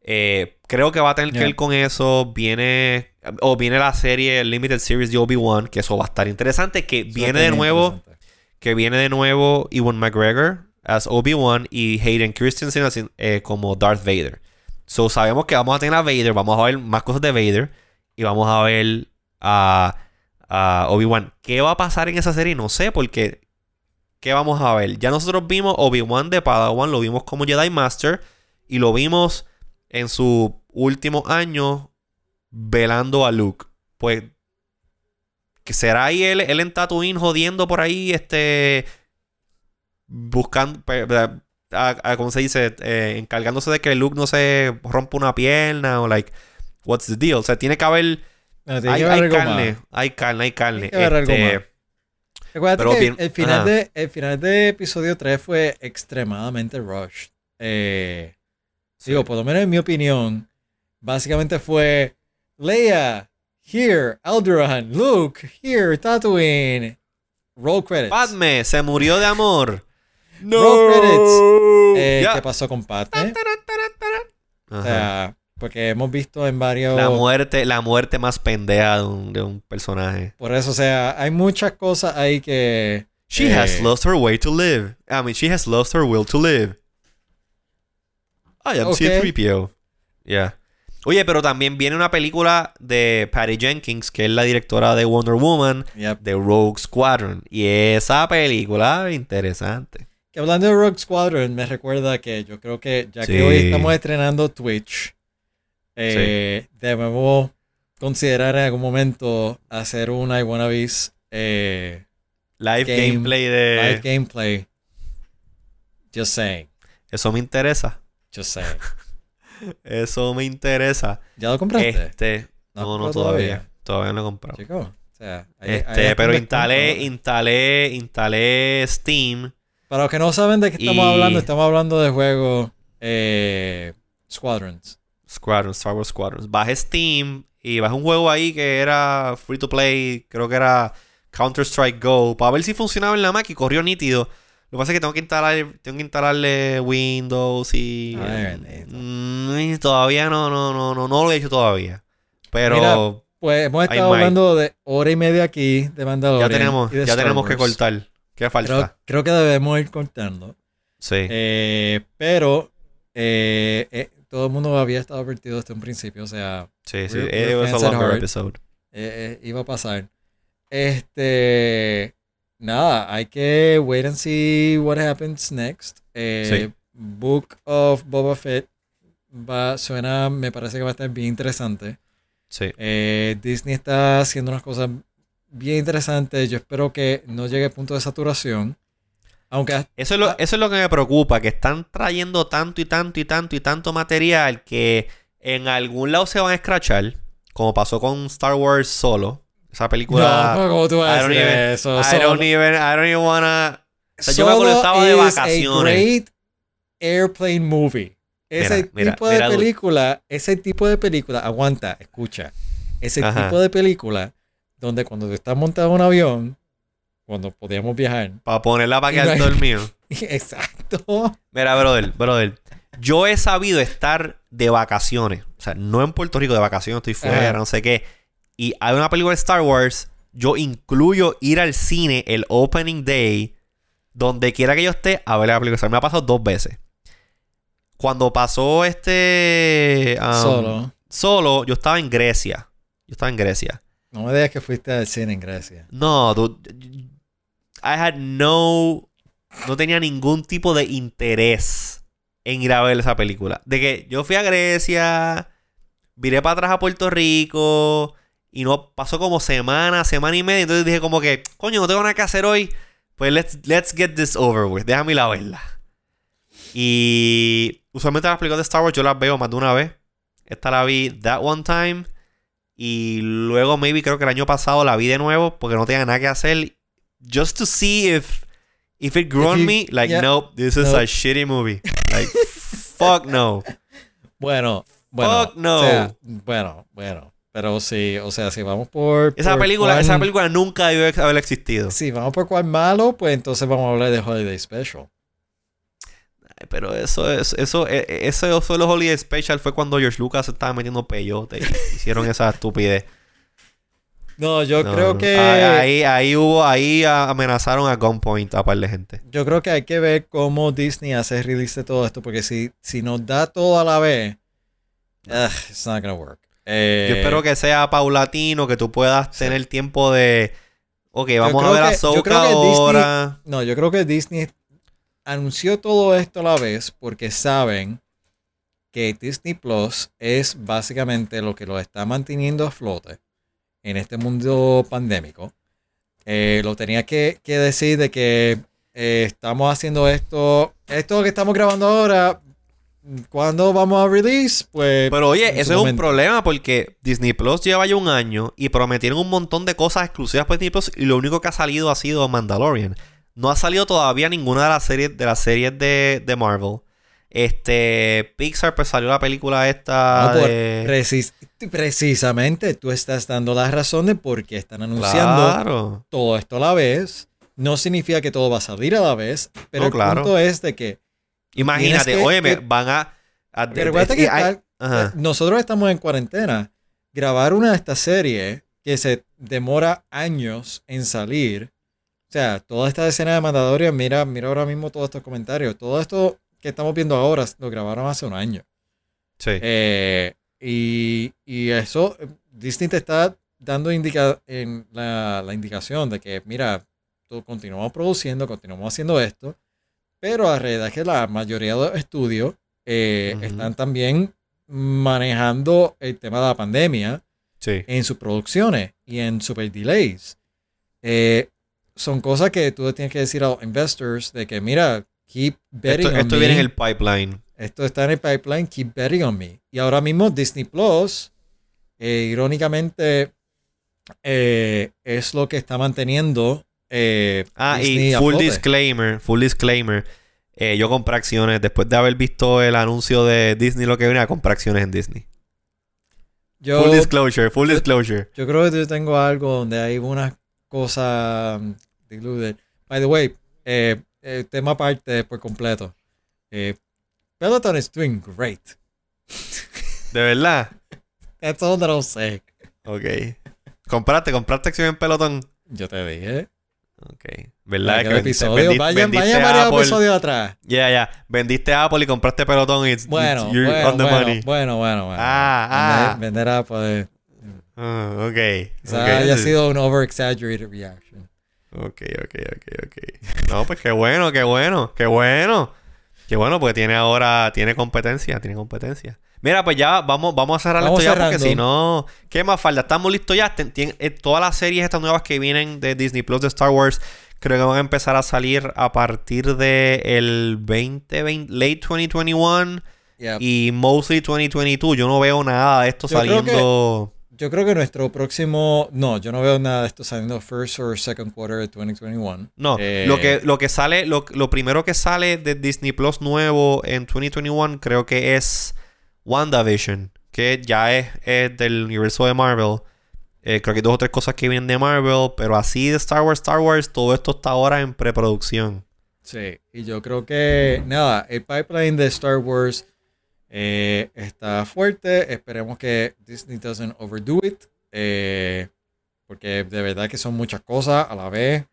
Eh, creo que va a tener que ver con eso. Viene. O viene la serie Limited Series de Obi-Wan. Que eso va a estar interesante. Que viene de nuevo. Que viene de nuevo Ewan McGregor as Obi-Wan y Hayden Christensen eh, como Darth Vader. So sabemos que vamos a tener a Vader. Vamos a ver más cosas de Vader. Y vamos a ver a, a Obi-Wan. ¿Qué va a pasar en esa serie? No sé, porque. ¿Qué vamos a ver? Ya nosotros vimos Obi-Wan de Padawan. Lo vimos como Jedi Master. Y lo vimos en su último año velando a Luke. Pues, que será ahí él, él en Tatooine jodiendo por ahí, este, buscando, a, ¿cómo se dice? Eh, encargándose de que Luke no se rompa una pierna o like, what's the deal? O sea, tiene que haber... hay, carne, hay, carne, hay carne, este, Recuerda que el, final de, el final de episodio 3 fue extremadamente rushed. Eh, Digo, por lo menos en mi opinión, básicamente fue Leia, here, Alderaan, Luke, here, Tatooine. Roll credits. Padme se murió de amor. No. Roll credits. Eh, ¿Qué pasó con Padme? O sea, porque hemos visto en varios. La muerte, la muerte más pendeja de un, de un personaje. Por eso, o sea, hay muchas cosas ahí que. She has eh, lost her way to live. I mean, she has lost her will to live. I am okay. C-3PO. Yeah. Oye, pero también viene una película de Patty Jenkins, que es la directora de Wonder Woman, de Rogue Squadron. Y esa película, interesante. Que hablando de Rogue Squadron, me recuerda que yo creo que ya que hoy estamos estrenando Twitch, eh, debemos considerar en algún momento hacer una I eh, live gameplay de. Live gameplay. Just saying. Eso me interesa. Just sé. Eso me interesa. ¿Ya lo compraste? Este, no, no, todavía. todavía. no lo he comprado. Chico, o sea, este, pero instalé, instalé, instalé Steam. Para los que no saben de qué estamos hablando, estamos hablando de juego eh, Squadrons. Squadrons, Star Wars Squadrons. Bajé Steam y bajé un juego ahí que era free to play, creo que era Counter-Strike Go, para ver si funcionaba en la Mac y corrió nítido. Lo que pasa es que tengo que instalar, tengo que instalarle Windows y. Mm, todavía no, no, no, no, no lo he hecho todavía. Pero. pues hemos estado hablando de hora y media aquí de Mandalorian. Ya tenemos, ya tenemos que cortar. ¿Qué falta? Creo, que debemos ir cortando. Sí. Eh, pero eh, eh, todo el mundo había estado advertido desde un principio. O sea. Sí, sí. It was a longer episode. iba a pasar. Este nada, hay que wait and see what happens next. Eh, Book of Boba Fett va, suena, me parece que va a estar bien interesante. Sí. Eh, Disney está haciendo unas cosas bien interesantes. Yo espero que no llegue al punto de saturación. Aunque eso es, lo, eso es lo que me preocupa, que están trayendo tanto y tanto y tanto y tanto material que en algún lado se van a escrachar, como pasó con Star Wars solo. Esa película. No, ¿cómo tú vas a decir eso? I don't even, I don't even wanna. O sea, yo me acuerdo estaba de vacaciones. A great airplane movie. Ese tipo de película, ese tipo de película, aguanta, escucha. Ese tipo de película donde cuando tú estás montado en un avión, cuando podíamos viajar. Para ponerla para quedar dormido. Exacto. Mira, brother, brother. Yo he sabido estar de vacaciones. O sea, no en Puerto Rico de vacaciones, estoy fuera, no sé qué y hay una película de Star Wars, yo incluyo ir al cine el opening day donde quiera que yo esté, a ver la película. me ha pasado dos veces. Cuando pasó este. Um, solo. Solo, yo estaba en Grecia. Yo estaba en Grecia. No me digas que fuiste al cine en Grecia. No, tú. I had no. No tenía ningún tipo de interés en ir a ver esa película. De que yo fui a Grecia, viré para atrás a Puerto Rico y no pasó como semana, semana y media. Entonces dije como que, coño, no tengo nada que hacer hoy. Pues let's, let's get this over with. Déjame ir a verla. Y usualmente las películas de Star Wars yo las veo más de una vez. Esta la vi that one time. Y luego, maybe creo que el año pasado la vi de nuevo porque no tenía nada que hacer. Just to see if, if it grew on me. Like, nope, this is a shitty movie. Like, fuck no. Bueno, bueno. Fuck no. bueno, bueno. Pero sí, o sea, si vamos por. Esa película, esa película nunca debe haber existido. Si vamos por cuál malo, pues entonces vamos a hablar de Holiday Special. pero eso, eso, eso, e, e, eso, eso los Holiday Special fue cuando George Lucas estaba metiendo peyote y hicieron esa estupidez. No, yo creo que. Ahí, ahí hubo, ahí amenazaron a gunpoint a par de gente. Yo creo que hay que ver cómo Disney hace release de todo esto, porque si, si nos da todo a la vez, ugh, it's not gonna work. Eh, yo espero que sea paulatino, que tú puedas tener tiempo de. Ok, vamos a ver a Soka ahora. no, yo creo que Disney anunció todo esto a la vez porque saben que Disney Plus es básicamente lo que lo está manteniendo a flote en este mundo pandémico. Eh, lo tenía que, decir de que eh, estamos haciendo esto, esto que estamos grabando ahora, ¿Cuándo vamos a release? Pues. Pero oye, eso es un problema porque Disney Plus lleva ya un año y prometieron un montón de cosas exclusivas para Disney Plus y lo único que ha salido ha sido Mandalorian. No ha salido todavía ninguna de las series de las series de, Marvel. Este. Pixar, pues salió la película esta. precisamente, tú estás dando las razones porque están anunciando todo esto a la vez. No significa que todo va a salir a la vez, pero el punto es de que Imagínate, oye, van a. pero que eh, nosotros estamos en cuarentena. Grabar una de estas series que se demora años en salir. O sea, toda esta escena de Mandalorian, mira, mira ahora mismo todos estos comentarios. Todo esto que estamos viendo ahora lo grabaron hace un año. Sí. Eh, y, eso, Disney te está dando indica en la, la indicación de que, mira, continuamos produciendo, continuamos haciendo esto pero la realidad es que la mayoría de los estudios eh, están también manejando el tema de la pandemia en sus producciones y en super delays. Eh, son cosas que tú tienes que decir a los investors de que, mira, keep betting esto, on esto viene en el pipeline. Esto está en el pipeline, keep betting on me. Y ahora mismo Disney Plus, eh, irónicamente, es lo que está manteniendo eh, ah, y full disclaimer, full disclaimer. Eh, yo compré acciones después de haber visto el anuncio de Disney lo que viene a comprar acciones en Disney. full disclosure, full disclosure. Yo creo que yo tengo algo donde hay unas cosas diluted. By the way, eh, eh, tema aparte por completo. Peloton is doing great. ¿De verdad? That's all that I'll say. Ok. ¿Compraste, compraste acción en Peloton? Yo te dije. Ok. ¿Verdad? Que episodio. vayan, vayan varios episodios atrás. Ya, ya. Vendiste Apple y compraste pelotón y bueno, bueno, on the bueno, money. Bueno, bueno, bueno. Ah, ah. Vender, Apple. Uh, ok. O sea, haya sido un over-exaggerated reaction. Ok, ok, ok, ok. No, pues qué bueno, qué bueno, qué bueno. Qué bueno, porque tiene ahora, tiene competencia, tiene competencia. Mira, pues ya vamos, vamos a cerrar esto ya porque si no, ¿qué más falta? Estamos listos ya. Eh, todas las series estas nuevas que vienen de Disney Plus de Star Wars creo que van a empezar a salir a partir de el 2020, late 2021 y mostly 2022. Yo no veo nada de esto saliendo. Yo creo que nuestro próximo. No, yo no veo nada de esto saliendo first or second quarter de 2021. No, eh, lo, que, lo que sale, lo, lo primero que sale de Disney Plus nuevo en 2021 creo que es WandaVision, que ya es, del universo de Marvel. Eh, creo que hay dos o tres cosas que vienen de Marvel, pero así de Star Wars, Star Wars, todo esto está ahora en preproducción. Sí, y yo creo que, nada, el pipeline de Star Wars eh, está fuerte. Esperemos que Disney doesn't overdo it. Eh, porque de verdad que son muchas cosas a la vez.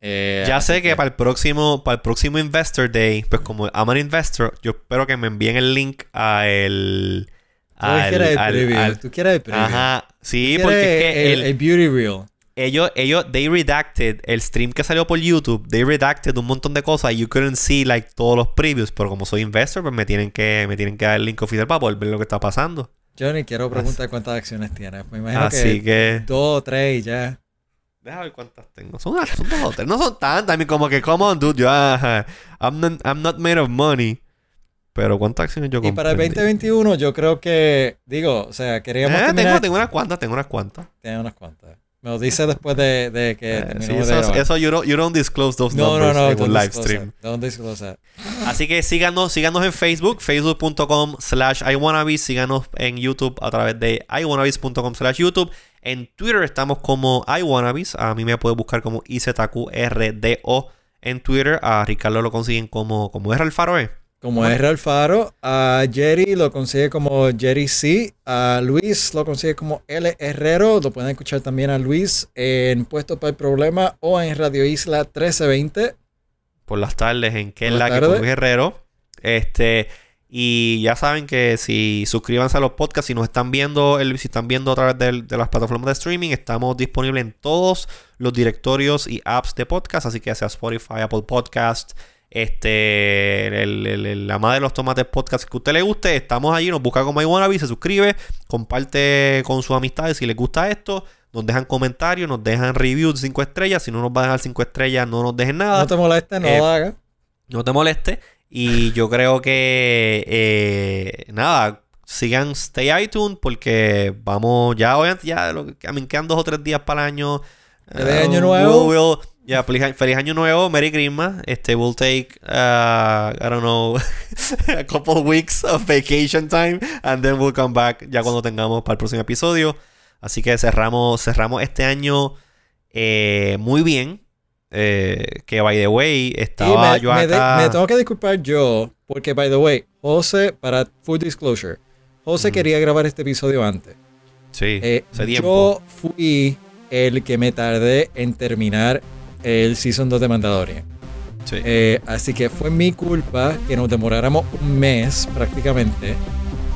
Eh, ya sé que, para el próximo para el próximo Investor Day, pues como I'm an investor, yo espero que me envíen el link a el al, ¿Tú quieres el preview? ¿Tú quieres el preview? Ajá, sí, porque es que el, el, beauty reel ellos, ellos, they redacted el stream que salió por YouTube, they redacted un montón de cosas y you couldn't see like todos los previews, pero como soy investor, pues me tienen que, me tienen que dar el link oficial para poder ver lo que está pasando. Yo ni quiero preguntar cuántas acciones tienes. Me imagino Así que, dos o tres y ya. Déjame ver cuántas tengo. Son, son dos o tres. No son tantas. I como que, come on, dude. Yo, I'm, not, I'm not made of money. Pero ¿cuántas acciones yo compré? Y para el 2021 yo creo que, digo, o sea, queríamos eh, tengo, tengo unas cuantas, tengo unas cuantas. Tengo unas cuantas. Me lo dice después de, de que eh, sí, eso, eso you, don't, you don't disclose those no, numbers no, no, en un live stream. Don't disclose that. Así que síganos, síganos en Facebook, facebook.com slash iwannabes. Síganos en YouTube a través de iwannabes.com slash YouTube. En Twitter estamos como iwannabes. A mí me puede buscar como IZQRDO en Twitter. A Ricardo lo consiguen como, como R Alfaro, ¿eh? Como R. Alfaro. A Jerry lo consigue como Jerry C. A Luis lo consigue como L. Herrero. Lo pueden escuchar también a Luis en Puesto para el Problema o en Radio Isla 1320. Por las tardes en que es la que con Luis Herrero. Este. Y ya saben que si suscríbanse a los podcasts, si nos están viendo, si están viendo a través de, de, las plataformas de streaming, estamos disponibles en todos los directorios y apps de podcast, así que sea Spotify, Apple Podcast, este, el, la madre de los tomates podcast que a usted le guste, estamos allí, nos busca como iWannabe, se suscribe, comparte con sus amistades si les gusta esto, nos dejan comentarios, nos dejan reviews de 5 estrellas, si no nos van a dejar 5 estrellas, no nos dejen nada. No te moleste, no lo eh, hagas. No te moleste. Y yo creo que eh, nada, sigan Stay iTunes porque vamos, ya obviamente ya lo, me quedan dos o tres días para el año. de año nuevo. Ya, feliz, feliz, año nuevo, Merry Christmas. Este, we'll take, uh, I don't know, a couple weeks of vacation time and then we'll come back ya cuando tengamos para el próximo episodio. Así que cerramos, cerramos este año eh, muy bien. Eh, que, by the way, estaba yo acá... me, tengo que disculpar yo, porque, by the way, José, para full disclosure, José quería grabar este episodio antes. Sí, eh, Yo fui el que me tardé en terminar el Season 2 de Mandalorian. Sí. Eh, así que fue mi culpa que nos demoráramos un mes prácticamente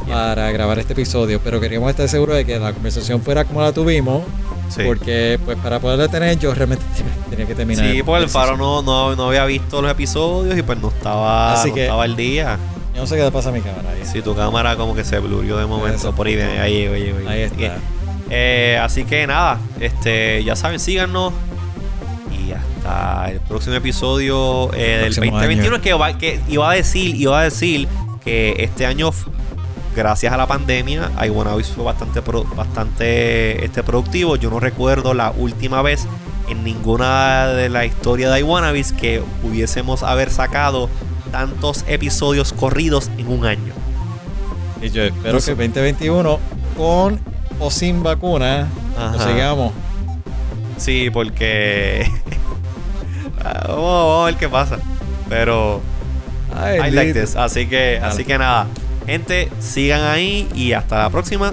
para grabar este episodio, pero queríamos estar seguros de que la conversación fuera como la tuvimos. Sí. Porque, pues, para poderla tener, yo realmente tenía que terminar. Sí, pues el Faro no, no, no, había visto los episodios y pues no estaba, así que, estaba al día. Yo no sé qué le pasa a mi cámara ahí. Sí, tu cámara como que se blurió de momento por ahí. Ahí, oye, oye. Ahí está. Eh, así que nada, este, ya saben, síganos, el próximo episodio eh, del 2021 que, que iba a decir iba a decir que este año gracias a la pandemia iWannabes fue bastante bastante este productivo. Yo no recuerdo la última vez en ninguna de la historia de iWannabes que hubiésemos haber sacado tantos episodios corridos en un año. Y yo espero que 2021 con o sin vacuna lo sigamos sí porque vamos, a ver qué pasa. Pero I like this. Así que, así que nada. Gente, sigan ahí y hasta la próxima.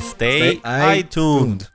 Stay, Stay iTunes.